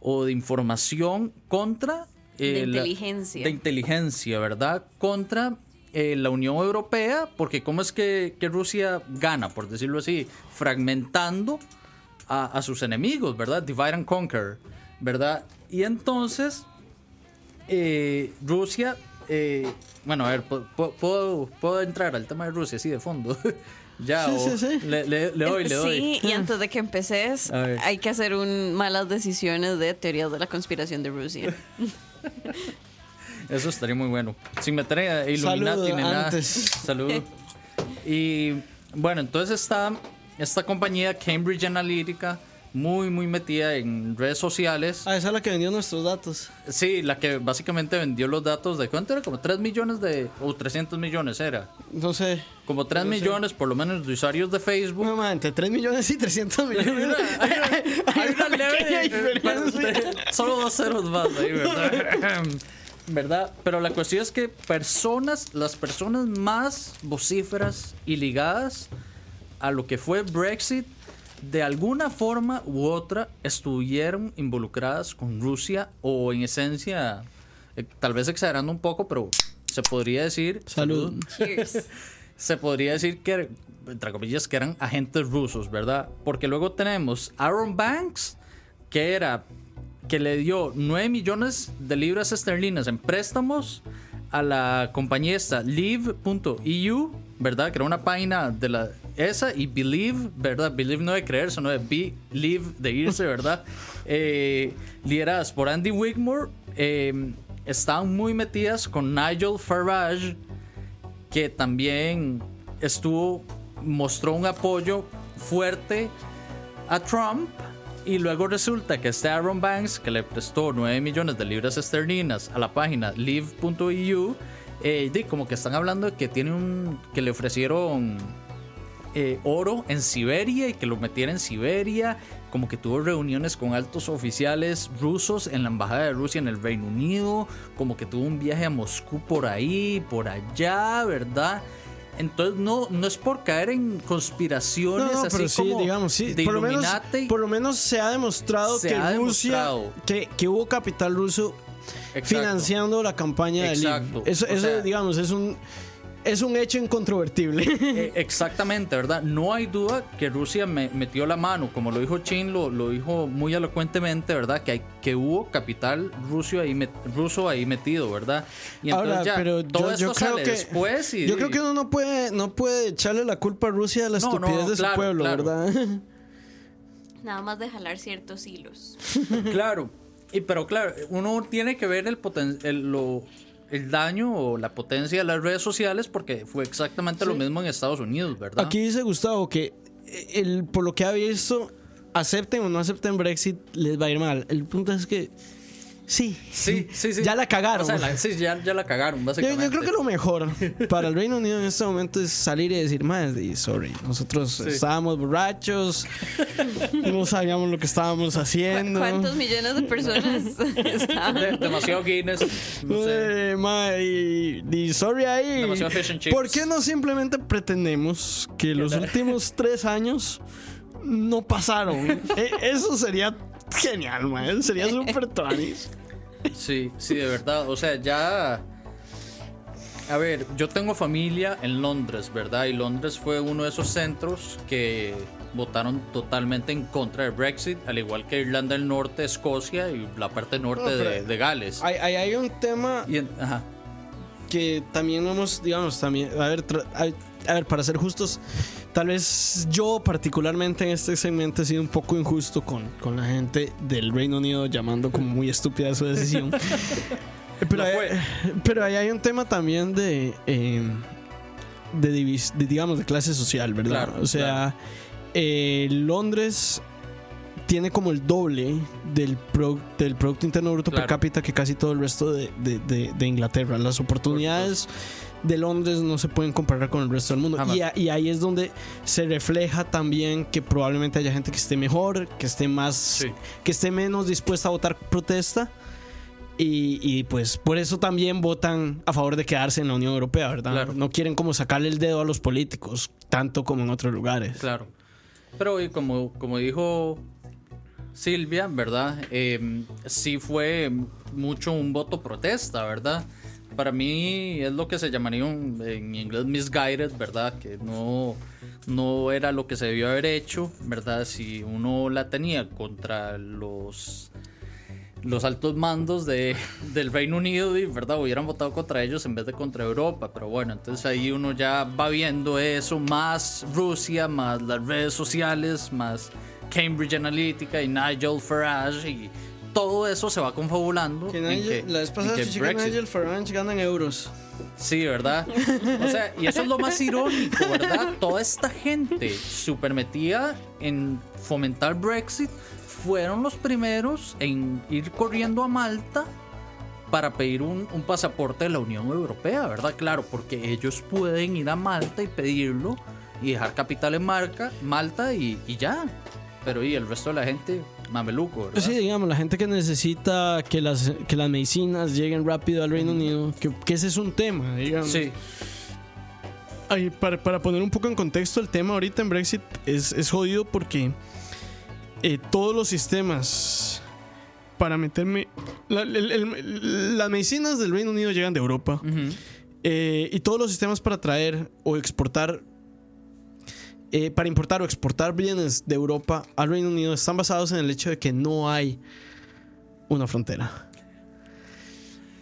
o de información contra... De eh, la- inteligencia. de inteligencia, ¿verdad? Contra eh, la Unión Europea, porque ¿cómo es que, que Rusia gana, por decirlo así? Fragmentando a, a sus enemigos, ¿verdad? Divide and conquer, ¿verdad? Y entonces eh, Rusia, eh, bueno, a ver, ¿puedo, puedo, entrar al tema de Rusia así de fondo? ya, Sí, o sí, sí. Le, le- le doy, le doy. Sí, y antes de que empeces, hay que hacer un malas decisiones de teorías de la conspiración de Rusia. Eso estaría muy bueno. Sin meter a Illuminati ni nada. Salud. Y bueno, entonces está esta compañía Cambridge Analytica, muy, muy metida en redes sociales. Ah, esa es la que vendió nuestros datos. Sí, la que básicamente vendió los datos de cuánto era, como 3 millones de. o 300 millones era. No sé. Como 3 No sé. millones por lo menos de usuarios de Facebook. No, ma, entre 3 millones y 300 millones. Hay una, hay una pequeña leve. Solo dos ceros más ahí, ¿verdad? ¿Verdad? Pero la cuestión es que personas, las personas más vocíferas y ligadas a lo que fue Brexit, de alguna forma u otra estuvieron involucradas con Rusia o en esencia, eh, tal vez exagerando un poco, pero se podría decir... Salud. Cheers. se podría decir que, entre comillas, que eran agentes rusos, ¿verdad? Porque luego tenemos Aaron Banks, que era que le dio 9 millones de libras esterlinas en préstamos a la compañía esta Live.eu, ¿verdad? Que era una página de la esa y Believe, ¿verdad? Believe no de creer, sino de Believe de irse, ¿verdad? Eh, lideradas por Andy Wigmore, eh, estaban muy metidas con Nigel Farage, que también estuvo, mostró un apoyo fuerte a Trump. Y luego resulta que este Aaron Banks, que le prestó 9 millones de libras esterlinas a la página live.eu, eh, como que están hablando de que tiene un. que le ofrecieron eh, oro en Siberia y que lo metiera en Siberia. Como que tuvo reuniones con altos oficiales rusos en la embajada de Rusia en el Reino Unido. Como que tuvo un viaje a Moscú por ahí, por allá, ¿verdad? Entonces no, no es por caer en conspiraciones No, no, así pero sí, como digamos, sí. de Por lo, menos, por lo menos se ha demostrado Se que ha Rusia, demostrado. Que, que hubo capital ruso Exacto. financiando la campaña de Exacto. Liv. Eso, O eso, sea- digamos, es un, es un hecho incontrovertible. Eh, exactamente, ¿verdad? No hay duda que Rusia me- metió la mano, como lo dijo Chin, lo, lo dijo muy elocuentemente, ¿verdad? Que, hay, que hubo capital ruso ahí, met- ruso ahí metido, ¿verdad? Y entonces Ahora, ya, pero todo yo, yo esto creo sale que después y... yo creo que uno no puede no puede echarle la culpa a Rusia de la No, no, estupidez de claro, su pueblo, claro. ¿verdad? Nada más de jalar ciertos hilos. Claro, y, pero claro, uno tiene que ver el, poten- el, lo- el daño o la potencia de las redes sociales porque fue exactamente lo mismo en Estados Unidos, ¿verdad? Aquí dice Gustavo que el, por lo que ha visto, acepten o no acepten Brexit, les va a ir mal. El punto es que sí, Sí, sí, sí. ya la cagaron. O sea, la- sí, ya, ya la cagaron, Yo, básicamente. yo creo que lo mejor para el Reino Unido en este momento es salir y decir, más, sorry, nosotros estábamos borrachos, no sabíamos lo que estábamos haciendo. ¿Cuántos millones de personas estaban? De- demasiado Guinness. No sé. Eh, ma, y, y sorry ahí. Demasiado fish and chips. ¿Por qué no simplemente pretendemos que los últimos tres años no pasaron? Eh, Eso sería genial, man. Sería súper tuanis. Sí, sí, de verdad. O sea, ya. A ver, yo tengo familia en Londres, ¿verdad? Y Londres fue uno de esos centros que votaron totalmente en contra del Brexit, al igual que Irlanda del Norte, Escocia y la parte norte No, de, de Gales. Hay, hay, hay un tema Y en- ajá. que también hemos, digamos, también, a ver, tra- a, ver, para ser justos, tal vez yo particularmente en este segmento he sido un poco injusto con, con la gente del Reino Unido llamando como muy estúpida su decisión. pero, fue. pero ahí hay un tema también de, eh, de, digamos, de clase social, ¿verdad? Claro, o sea, eh, Londres tiene como el doble del, pro- del Producto Interno Bruto per cápita que casi todo el resto de, de- de- de Inglaterra. Las oportunidades de Londres no se pueden comparar con el resto del mundo. Y, a- y ahí es donde se refleja también que probablemente haya gente que esté mejor, que esté más, Sí. que esté menos dispuesta a votar protesta. Y, y, pues por eso también votan a favor de quedarse en la Unión Europea, ¿verdad? Claro. No quieren como sacarle el dedo a los políticos, tanto como en otros lugares. Claro. Pero y como, como dijo Silvia, ¿verdad? Eh, sí fue mucho un voto protesta, ¿verdad? para mí es lo que se llamaría un- en inglés misguided, ¿verdad? Que no, no era lo que se debió haber hecho, ¿verdad? Si uno la tenía contra los los altos mandos de, del Reino Unido, y, ¿verdad? Hubieran votado contra ellos en vez de contra Europa. Pero bueno, entonces ahí uno ya va viendo eso, más Rusia, más las redes sociales, más Cambridge Analytica y Nigel Farage, y todo eso se va confabulando. Que Nigel- que- la vez pasada que que Nigel Farage gana en euros. Sí, ¿verdad? O sea, y eso es lo más irónico, ¿verdad? Toda esta gente súper metida en fomentar Brexit fueron los primeros en ir corriendo a Malta para pedir un, un pasaporte de la Unión Europea, ¿verdad? Claro, porque ellos pueden ir a Malta y pedirlo y dejar capital en marca, Malta y, y ya. Pero y el resto de la gente, mameluco, ¿verdad? Sí, digamos, la gente que necesita que las, que las medicinas lleguen rápido al Reino Unido, que, que ese es un tema, digamos. Sí, Ay, para, para poner un poco en contexto el tema ahorita en Brexit es, es jodido porque eh, todos los sistemas para meterme... la- el- el- las medicinas del Reino Unido llegan de Europa eh, y todos los sistemas para traer o exportar... eh, para importar o exportar bienes de Europa al Reino Unido están basados en el hecho de que no hay una frontera.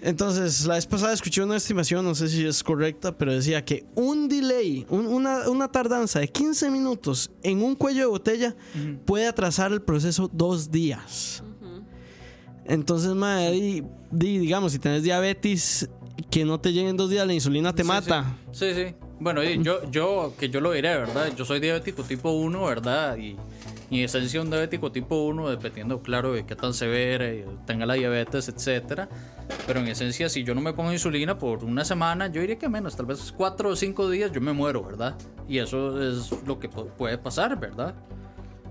Entonces, la vez pasada escuché una estimación, no sé si es correcta, pero decía que un delay, un- una, una tardanza de 15 minutos en un cuello de botella puede atrasar el proceso dos días. Entonces, madre, di- di- digamos, si tenés diabetes, que no te lleguen dos días, la insulina te Sí, mata. Sí, sí. sí. Bueno, yo, yo, que yo lo diré, ¿verdad? Yo soy diabético tipo 1, ¿verdad? Y, y en esencia un diabético tipo 1, dependiendo, claro, de qué tan severa tenga la diabetes, etcétera. Pero en esencia, si yo no me pongo insulina por una semana, yo diría que menos, tal vez cuatro o cinco días yo me muero, ¿verdad? Y eso es lo que pu- puede pasar, ¿verdad?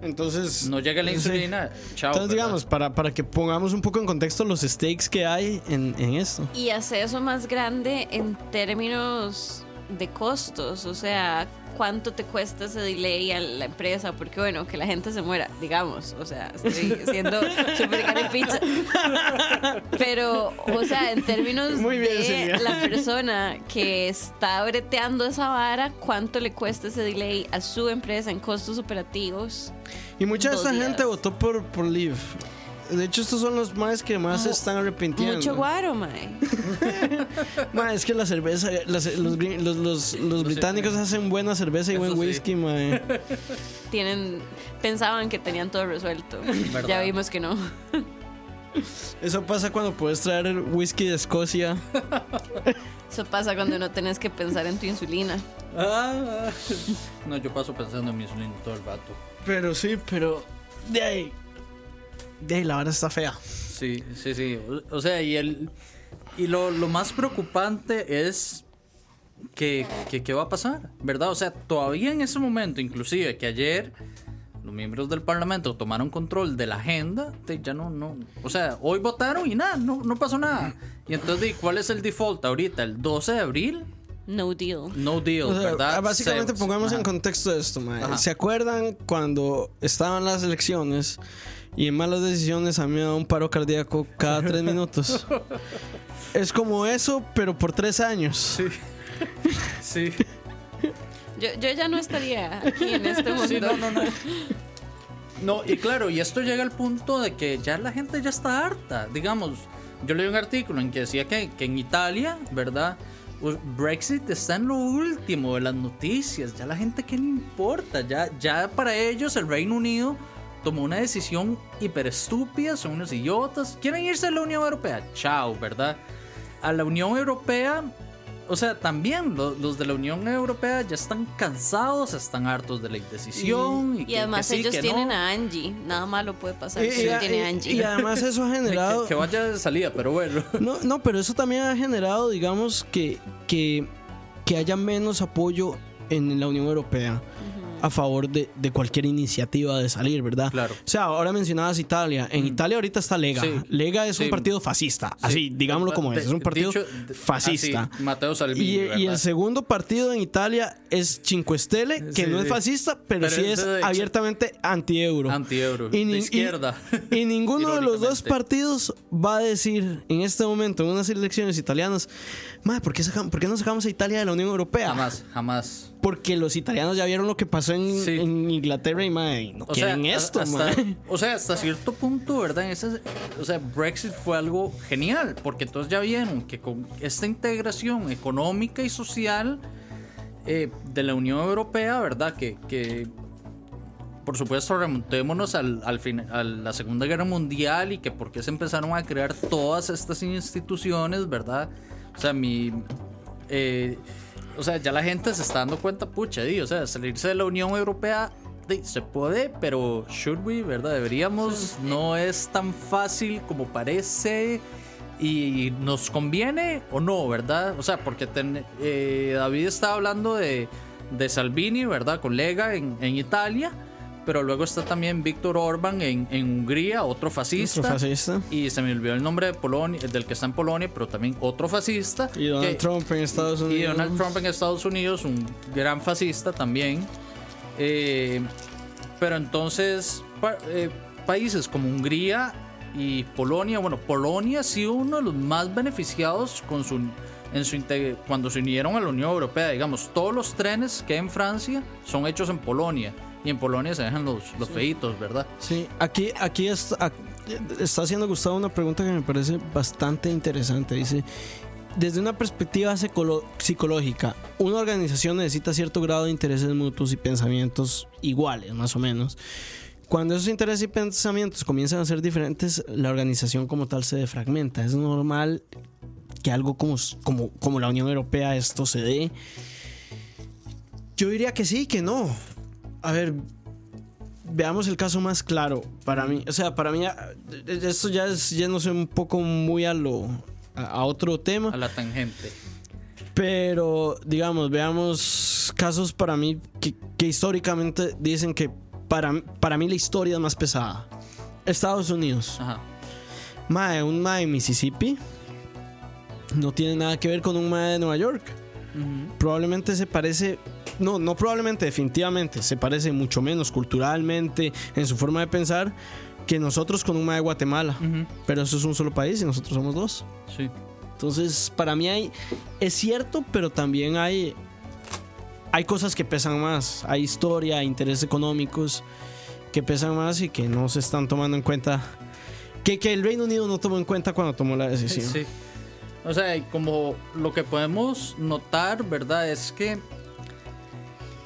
Entonces, No llega la sí. insulina, chao. Entonces, ¿verdad? digamos, para, para que pongamos un poco en contexto los stakes que hay en, en esto. Y hace eso más grande en términos de costos, o sea, cuánto te cuesta ese delay a la empresa, porque bueno, que la gente se muera, digamos, o sea, estoy siendo súper. Pero, o sea, en términos Muy bien, de la persona que está breteando esa vara, cuánto le cuesta ese delay a su empresa en costos operativos. Y mucha de días. gente votó por, por Leave. De hecho, estos son los más que más se están arrepintiendo. Mucho guaro, mae. Ma, es que la cerveza, las- los, gring- los, los- los británicos hacen buena cerveza y Eso buen sí. whisky, mae. Tienen, pensaban que tenían todo resuelto. ¿Verdad? Ya vimos que no. Eso pasa cuando puedes traer el whisky de Escocia. Eso pasa cuando no tenés que pensar en tu insulina. Ah. No, yo paso pensando en mi insulina todo el rato. Pero sí, pero de ahí, de la vara está fea. Sí, sí, sí. O, sea, y el y lo, lo más preocupante es que, que qué va a pasar, ¿verdad? O sea, todavía en ese momento, inclusive que ayer los miembros del Parlamento tomaron control de la agenda, de- ya no, no, o sea, hoy votaron y nada, no, no pasó nada. Y entonces, ¿y ¿cuál es el default ahorita? El 12 de abril, No deal. no deal, O sea, ¿verdad? básicamente Se- pongamos en ajá. contexto esto. ¿Se acuerdan cuando estaban las elecciones y en malas decisiones a mí me da un paro cardíaco cada tres minutos? Es como eso, pero por tres años. Sí. Yo, yo ya no estaría aquí en este mundo. Sí, no, no, no. No, y claro, y esto llega al punto de que ya la gente ya está harta. Digamos, yo leí un artículo en que decía que, que en Italia, ¿verdad? Brexit está en lo último de las noticias. Ya la gente, ¿qué le importa? Ya, ya para ellos el Reino Unido tomó una decisión hiper estúpida, son unos idiotas. ¿Quieren irse a la Unión Europea? Chao, ¿verdad? A la Unión Europea o sea, también lo- los, de la Unión Europea ya están cansados, están hartos de la indecisión. Y, Y que- además que sí, ellos que tienen no. a Angie. Nada malo puede pasar Y, si y- no tiene y- Angie. y además eso ha generado... Que, que vaya de salida, pero bueno. No, no, pero eso también ha generado, digamos, que, que, que haya menos apoyo en la Unión Europea. A favor de, de cualquier iniciativa de salir, ¿verdad? Claro. O sea, ahora mencionabas Italia. En Italia ahorita está Lega. Sí. Lega es un partido fascista. Sí. Así, digámoslo como De- es. Es un partido dicho- fascista. así, Matteo Salvini, Y, el segundo partido en Italia es Cinque Stelle, que no es fascista, pero, Pero sí es de abiertamente anti-euro. Anti-euro, Y de y- izquierda. Y, ninguno de los dos partidos va a decir en este momento, en unas elecciones italianas, "Mae, ¿por qué, ¿por qué no sacamos a Italia de la Unión Europea? Jamás, jamás. Porque los italianos ya vieron lo que pasó en, Sí. en Inglaterra y mae, no O quieren esto, hasta, mae. o sea, hasta cierto punto, ¿verdad? Ese- o sea, Brexit fue algo genial, porque entonces ya vieron que con esta integración económica y social eh, de la Unión Europea, ¿verdad? Que, que por supuesto, remontémonos al, al fin, a la Segunda Guerra Mundial y que por qué se empezaron a crear todas estas instituciones, ¿verdad? O sea, mi. eh, o sea, ya la gente se está dando cuenta, pucha, di, o sea, salirse de la Unión Europea di, se puede, pero should we, ¿verdad? Deberíamos, no es tan fácil como parece. Y nos conviene o no, ¿verdad? O sea, porque ten- eh, David estaba hablando de, de Salvini, ¿verdad? Colega en, en Italia. Pero luego está también Víctor Orban en, en Hungría, otro fascista. Otro fascista. Y se me olvidó el nombre de Polonia, del que está en Polonia, pero también otro fascista. Y Donald que- Trump en Estados Unidos. y Donald Trump en Estados Unidos, un gran fascista también. Eh, pero entonces, pa- eh, países como Hungría y Polonia, bueno, Polonia ha sido uno de los más beneficiados con su, en su cuando se unieron a la Unión Europea. Digamos, todos los trenes que hay en Francia son hechos en Polonia. Y en Polonia se dejan los, los feitos, ¿verdad? Sí, aquí, aquí está, está haciendo Gustavo una pregunta que me parece bastante interesante. Dice, desde una perspectiva psicológica, una organización necesita cierto grado de intereses mutuos y pensamientos iguales, más o menos. Cuando esos intereses y pensamientos comienzan a ser diferentes, la organización como tal se defragmenta. Es normal que algo como, como, como la Unión Europea esto se dé. Yo diría que sí, que no. A ver, veamos el caso más claro para mí. O sea, para mí, ah, esto ya es yéndose un poco muy a lo. a, a otro tema. A la tangente. Pero, digamos, veamos casos para mí que, que históricamente dicen que para, para mí la historia es más pesada. Estados Unidos. Ajá. Mae, un mae en Mississippi no tiene nada que ver con un mae de Nueva York. Probablemente se parece, no, no probablemente, definitivamente, se parece mucho menos culturalmente, en su forma de pensar, que nosotros con un mae de Guatemala. Pero eso es un solo país y nosotros somos dos. Sí. Entonces, para mí hay, es cierto, pero también hay, hay cosas que pesan más. Hay historia, hay intereses económicos que pesan más y que no se están tomando en cuenta. Que, que el Reino Unido no tomó en cuenta cuando tomó la decisión. Sí. O sea, como lo que podemos notar, ¿verdad? Es que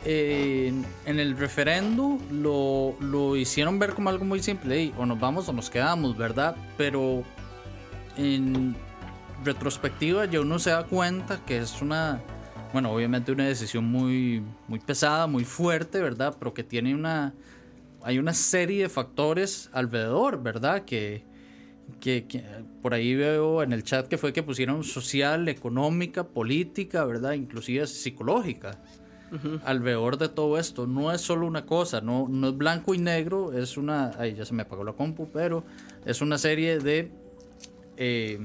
eh, en el referendo lo, lo hicieron ver como algo muy simple. "Ey, o nos vamos o nos quedamos, ¿verdad? Pero en retrospectiva ya uno se da cuenta que es una, bueno, obviamente una decisión muy, muy pesada, muy fuerte, ¿verdad? Pero que tiene una, hay una serie de factores alrededor, ¿verdad? Que, que por ahí veo en el chat que fue que pusieron social, económica, política, ¿verdad? Inclusive psicológica. Alrededor de todo esto, no es solo una cosa, no, no es blanco y negro, es una, ay, ya se me apagó la compu, pero es una serie de eh,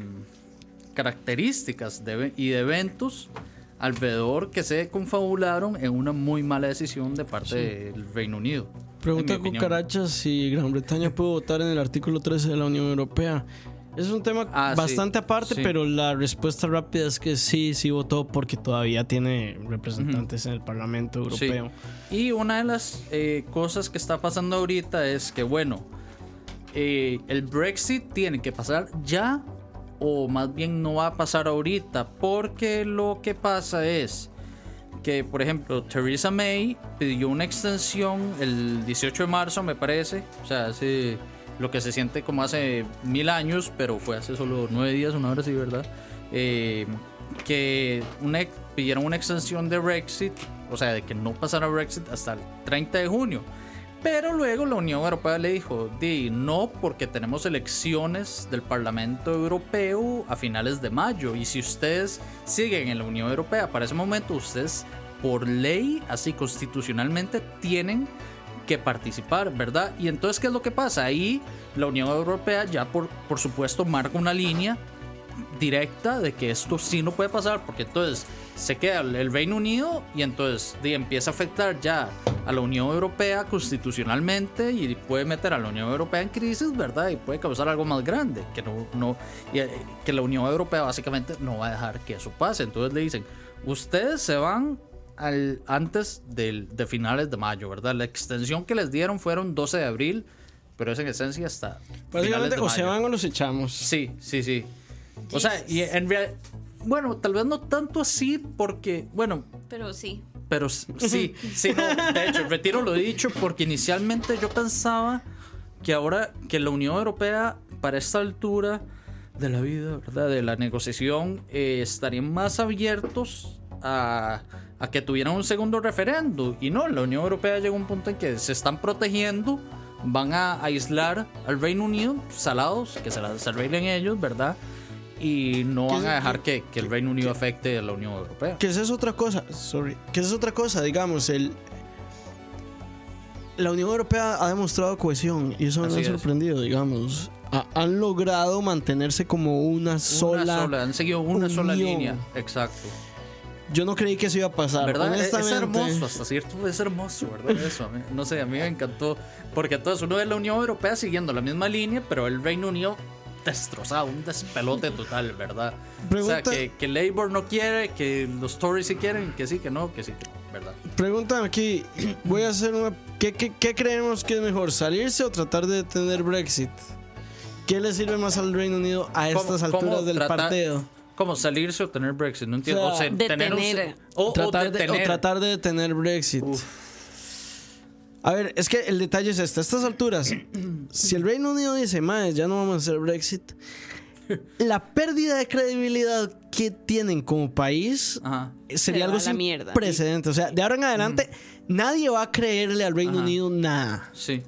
características de y de eventos alrededor que se confabularon en una muy mala decisión de parte del Reino Unido. Pregunta. Cucaracha si Gran Bretaña pudo votar en el artículo 13 de la Unión Europea. Es un tema Ah, sí, bastante aparte, sí. pero la respuesta rápida es que sí, sí votó porque todavía tiene representantes en el Parlamento Sí. Europeo. Y una de las eh, cosas que está pasando ahorita es que, bueno, eh, el Brexit tiene que pasar ya o más bien no va a pasar ahorita porque lo que pasa es que, por ejemplo, Theresa May pidió una extensión el 18 de marzo, me parece, o sea, hace lo que se siente como hace mil años, pero fue hace solo nueve días, una hora sí, ¿verdad? Eh, que una, pidieron una extensión de Brexit, o sea, de que no pasara Brexit hasta el 30 de junio. Pero luego la Unión Europea le dijo, di, no, porque tenemos elecciones del Parlamento Europeo a finales de mayo. Y si ustedes siguen en la Unión Europea para ese momento, ustedes por ley, así constitucionalmente, tienen que participar, ¿verdad? Y entonces, ¿qué es lo que pasa? Ahí la Unión Europea ya por, por supuesto marca una línea directa de que esto sí no puede pasar, porque entonces se queda el Reino Unido y entonces de, empieza a afectar ya a la Unión Europea constitucionalmente y puede meter a la Unión Europea en crisis, ¿verdad? Y puede causar algo más grande, que no, no y, eh, que la Unión Europea básicamente no va a dejar que eso pase. Entonces le dicen, ustedes se van al, antes del, de finales de mayo, ¿verdad? La extensión que les dieron fueron 12 de abril, pero es en esencia hasta... Básicamente o se van o los echamos. Sí, sí, sí. O sea, y en realidad, bueno, tal vez no tanto así porque, bueno. Pero sí. Pero sí, sí, no, de hecho, retiro lo dicho porque inicialmente yo pensaba que ahora que la Unión Europea, para esta altura de la vida, ¿verdad? De la negociación, eh, estarían más abiertos a, a que tuvieran un segundo referendo. Y no, la Unión Europea llegó a un punto en que se están protegiendo van a aislar al Reino Unido, salados, que se las arreglen ellos, ¿verdad? y no van a dejar que, que el Reino Unido afecte a la Unión Europea. Que esa es otra cosa, sorry. Que esa es otra cosa, digamos, el la Unión Europea ha demostrado cohesión y eso me ha sorprendido, digamos. han logrado mantenerse como una sola. Una sola, han seguido una sola línea, exacto. Yo no creí que eso iba a pasar. ¿Verdad? Es hermoso, hasta cierto es hermoso, ¿verdad? Eso, no sé, a mí me encantó. Porque entonces uno ve la Unión Europea siguiendo la misma línea, pero el Reino Unido destrozado, un despelote total, ¿verdad? o sea, que, que, Labour no quiere, que los Tories sí quieren, que sí, que no, que sí, ¿verdad? Pregunta aquí, voy a hacer una... ¿Qué, qué, creemos que es mejor, salirse o tratar de detener Brexit? ¿Qué le sirve más al Reino Unido a estas alturas del partido? ¿Cómo salirse o tener Brexit? No entiendo. O, sea, o, tratar de, o, tratar de, detener Brexit. A ver, es que el detalle es este. A estas alturas, si el Reino Unido dice, más ya no vamos a hacer Brexit, la pérdida de credibilidad que tienen como país sería algo sin precedente. O sea, de ahora en adelante, nadie va a creerle al Reino Unido nada. Sí.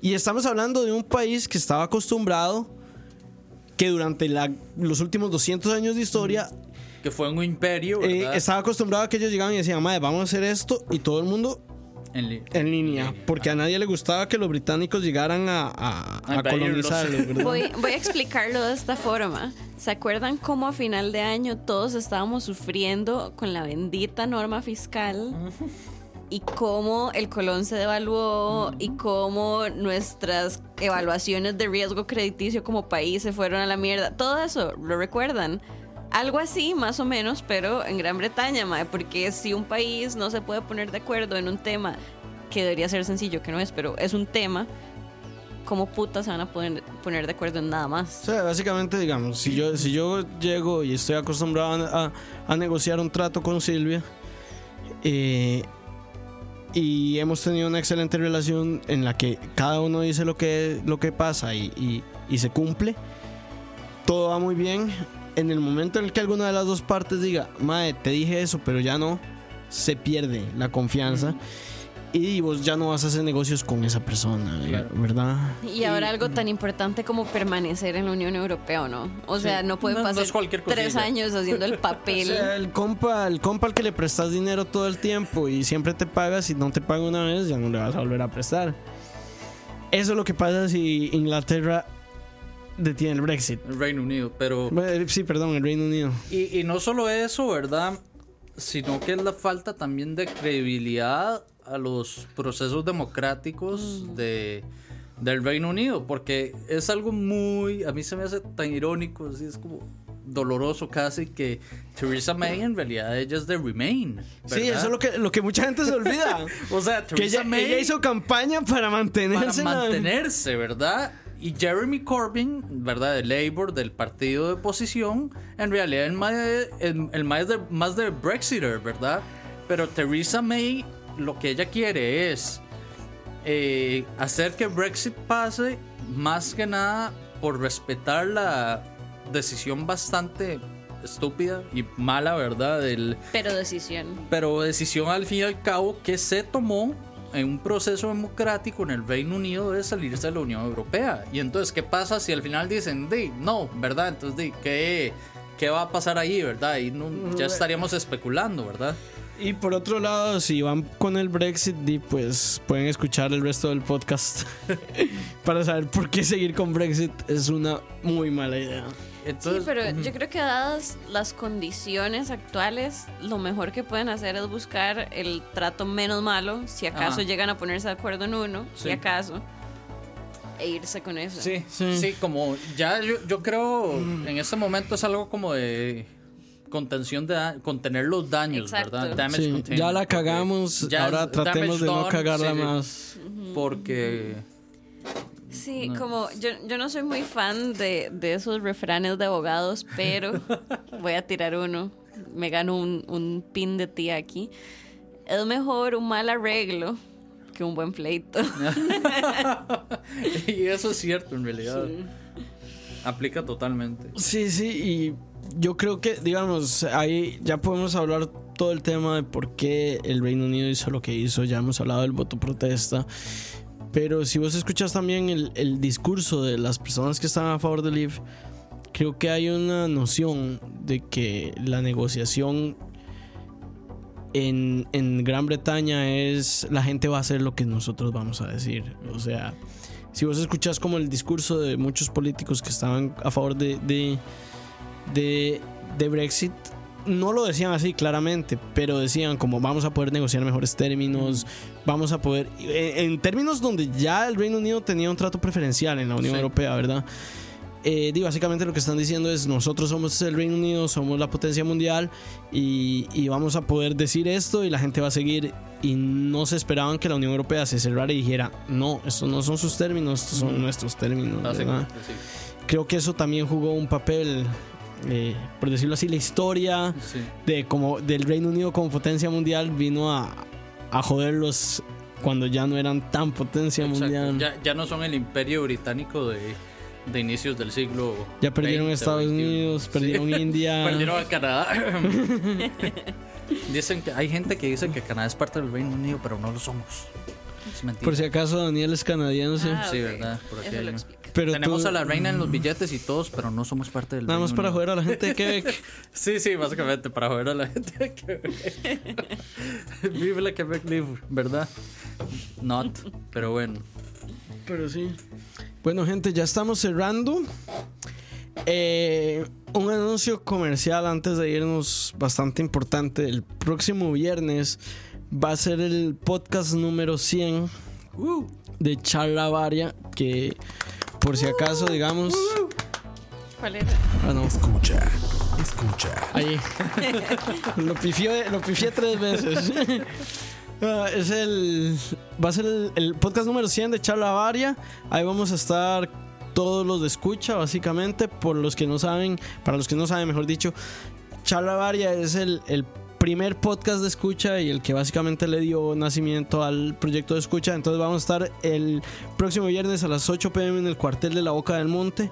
Y estamos hablando de un país que estaba acostumbrado, que durante los últimos 200 años de historia que fue un imperio. Eh, estaba acostumbrado a que ellos llegaban y decían, madre, vamos a hacer esto, y todo el mundo en, línea, porque a nadie le gustaba que los británicos llegaran a, a, colonizarlos. Voy, voy, a explicarlo de esta forma. ¿Se acuerdan cómo a final de año todos estábamos sufriendo con la bendita norma fiscal? Y cómo el colón se devaluó y cómo nuestras evaluaciones de riesgo crediticio como país se fueron a la mierda. Todo eso, ¿lo recuerdan? Algo así, más o menos, pero en Gran Bretaña, mae, porque si un país no se puede poner de acuerdo en un tema que debería ser sencillo, que no es, pero es un tema, ¿cómo putas se van a poner, poner de acuerdo en nada más? O sea, básicamente, digamos, si yo, si yo llego y estoy acostumbrado a, a negociar un trato con Silvia, eh, y hemos tenido una excelente relación en la que cada uno dice lo que, lo que pasa y, y, se cumple, todo va muy bien. En el momento en el que alguna de las dos partes diga, Mae, te dije eso, pero ya no, se pierde la confianza. Y vos ya no vas a hacer negocios con esa persona, ¿verdad? Y ahora algo tan importante como permanecer en la Unión Europea, ¿o no? O sea, no puede pasar tres años haciendo el papel. O sea, el compa, el compa al que le prestas dinero todo el tiempo y siempre te pagas y no te paga una vez, ya no le vas a volver a prestar. Eso es lo que pasa si Inglaterra detiene el Brexit. El Reino Unido, pero... Sí, perdón, el Reino Unido. Y, y no solo eso, ¿verdad? Sino que es la falta también de credibilidad a los procesos democráticos mm. de, del Reino Unido, porque es algo muy, a mí se me hace tan irónico, así es como doloroso casi que Theresa May en realidad ella es de Remain. Sí, eso es lo que, lo que mucha gente se olvida. o sea, Theresa May ella hizo campaña para mantenerse. Para mantenerse, ¿verdad? Y Jeremy Corbyn, ¿verdad? De Labour, del partido de oposición, en realidad el más, el, más, de, más de Brexiter, ¿verdad? Pero Theresa May lo que ella quiere es eh, hacer que Brexit pase más que nada por respetar la decisión bastante estúpida y mala, ¿verdad? Del, pero decisión. Pero decisión al fin y al cabo que se tomó en un proceso democrático en el Reino Unido de salirse de la Unión Europea. Y entonces, ¿qué pasa si al final dicen, di, no, ¿verdad? Entonces, di, ¿qué, ¿qué va a pasar ahí, verdad? Y no, ya estaríamos especulando, ¿verdad? Y por otro lado, si van con el Brexit, pues pueden escuchar el resto del podcast para saber por qué seguir con Brexit es una muy mala idea. sí, pero yo creo que dadas las condiciones actuales, lo mejor que pueden hacer es buscar el trato menos malo, si acaso llegan a ponerse de acuerdo en uno, si acaso, e irse con eso. Sí, Sí. sí, como ya yo, yo creo en este momento es algo como de contención de da- contener los daños, Exacto. ¿verdad? Damage Sí, ya la cagamos, ya ahora tratemos de no done, cagarla sí, sí, más. Porque Sí, como yo, yo no soy muy fan de, de esos refranes de abogados, pero voy a tirar uno. Me gano un, un pin de tía aquí. Es mejor un mal arreglo que un buen pleito. y eso es cierto en realidad. Aplica totalmente. Sí, sí, y yo creo que, digamos, ahí ya podemos hablar todo el tema de por qué el Reino Unido hizo lo que hizo, ya hemos hablado del voto protesta, pero si vos escuchas también el, el discurso de las personas que están a favor de Leave, creo que hay una noción de que la negociación en, en Gran Bretaña es la gente va a hacer lo que nosotros vamos a decir, o sea... Si vos escuchas como el discurso de muchos políticos que estaban a favor de, de, de Brexit, no lo decían así claramente, pero decían como vamos a poder negociar mejores términos, vamos a poder, en, en términos donde ya el Reino Unido tenía un trato preferencial en la Unión Sí. Europea, ¿verdad? Eh, básicamente lo que están diciendo es nosotros somos el Reino Unido, somos la potencia mundial y, y vamos a poder decir esto y la gente va a seguir y no se esperaban que la Unión Europea se cerrara y dijera no, estos no son sus términos, estos son nuestros términos. Creo que eso también jugó un papel, eh, por decirlo así, la historia Sí. de como del Reino Unido como potencia mundial vino a, a joderlos cuando ya no eran tan potencia Exacto. mundial. Ya, Ya, ya no son el imperio británico de, de inicios del siglo perdieron 20, Estados 21. Unidos, Sí. perdieron India. Perdieron a Canadá. Dicen que hay gente que dice que Canadá es parte del Reino Unido, pero no lo somos. Es mentira. Por si acaso Daniel es canadiense. Ah, Sí, ok. verdad, por aquí Eso hay lo. Pero Tenemos tú- a la reina en los billetes y todos, pero no somos parte del Nada más para Unido. joder a la gente de Quebec. Sí, sí, básicamente para joder a la gente de Quebec. Vive la Quebec Live, ¿verdad? Not, pero bueno. Pero sí. Bueno, gente, ya estamos cerrando. Eh, un anuncio comercial antes de irnos bastante importante. El próximo viernes va a ser el podcast número 100 de Charla Varia. Que por si acaso, digamos. ¿Cuál era? Ah, no, Escucha, escucha. ahí. lo, pifié, lo pifié tres veces. Ah, es el. Va a ser el, el podcast número 100 de Charla Varia. Ahí vamos a estar todos los de escucha, básicamente. Por los que no saben, para los que no saben, mejor dicho, Charla Varia es el, el primer podcast de escucha y el que básicamente le dio nacimiento al proyecto de escucha. Entonces vamos a estar el próximo viernes a las 8 pm en el cuartel de la Boca del Monte.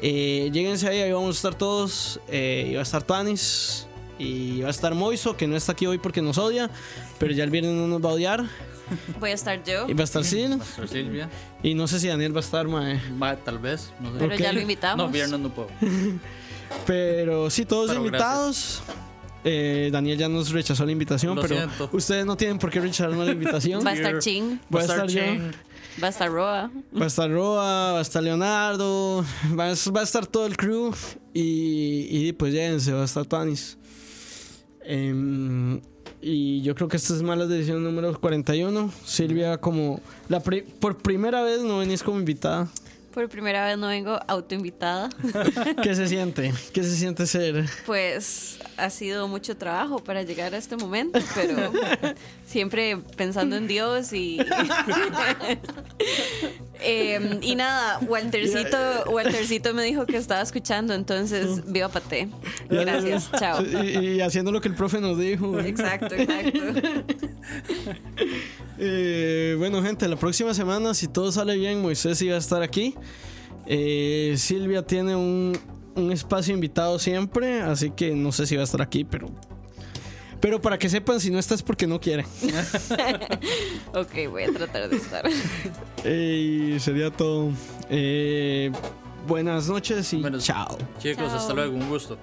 Eh, lléguense ahí, ahí vamos a estar todos. Eh, y va a estar Tanis. Y va a estar Moiso, que no está aquí hoy porque nos odia. Pero ya el viernes no nos va a odiar. Voy a estar yo, Y va a estar Sil. Nuestra Silvia, Y no sé si Daniel va a estar, mae. va, tal vez, no sé. pero ya ok. lo invitamos. No, viernes no puedo. Pero sí, todos Pero invitados. Eh, Daniel ya nos rechazó la invitación, Lo pero siento. ustedes no tienen por qué rechazarnos la invitación. Va a estar Ching, Va a estar yo. Chen. va a estar Roa. Va a estar Roa, va a estar Leonardo, va a, va a estar todo el crew y, y pues lléguense, va a estar Tanis. Em, y yo creo que esta es más la edición número 41. Silvia como la pri- por primera vez no venís como invitada. Por primera vez no vengo autoinvitada. ¿Qué se siente? ¿Qué se siente ser? Pues ha sido mucho trabajo para llegar a este momento, pero siempre pensando en Dios y. Em, y nada, Waltercito, Waltercito me dijo que estaba escuchando, entonces viva Pate. Gracias, chao. Y, y haciendo lo que el profe nos dijo. Exacto, exacto. Eh, bueno, gente, la próxima semana, si todo sale bien, Moisés iba a estar aquí. Eh, Silvia tiene un, un espacio invitado siempre, así que no sé si va a estar aquí, pero. Pero para que sepan, si no está es porque no quiere. Ok, voy a tratar de estar. Eh, y sería todo. Eh, buenas noches y Bueno, chao. Chicos, Chao. hasta luego, un gusto.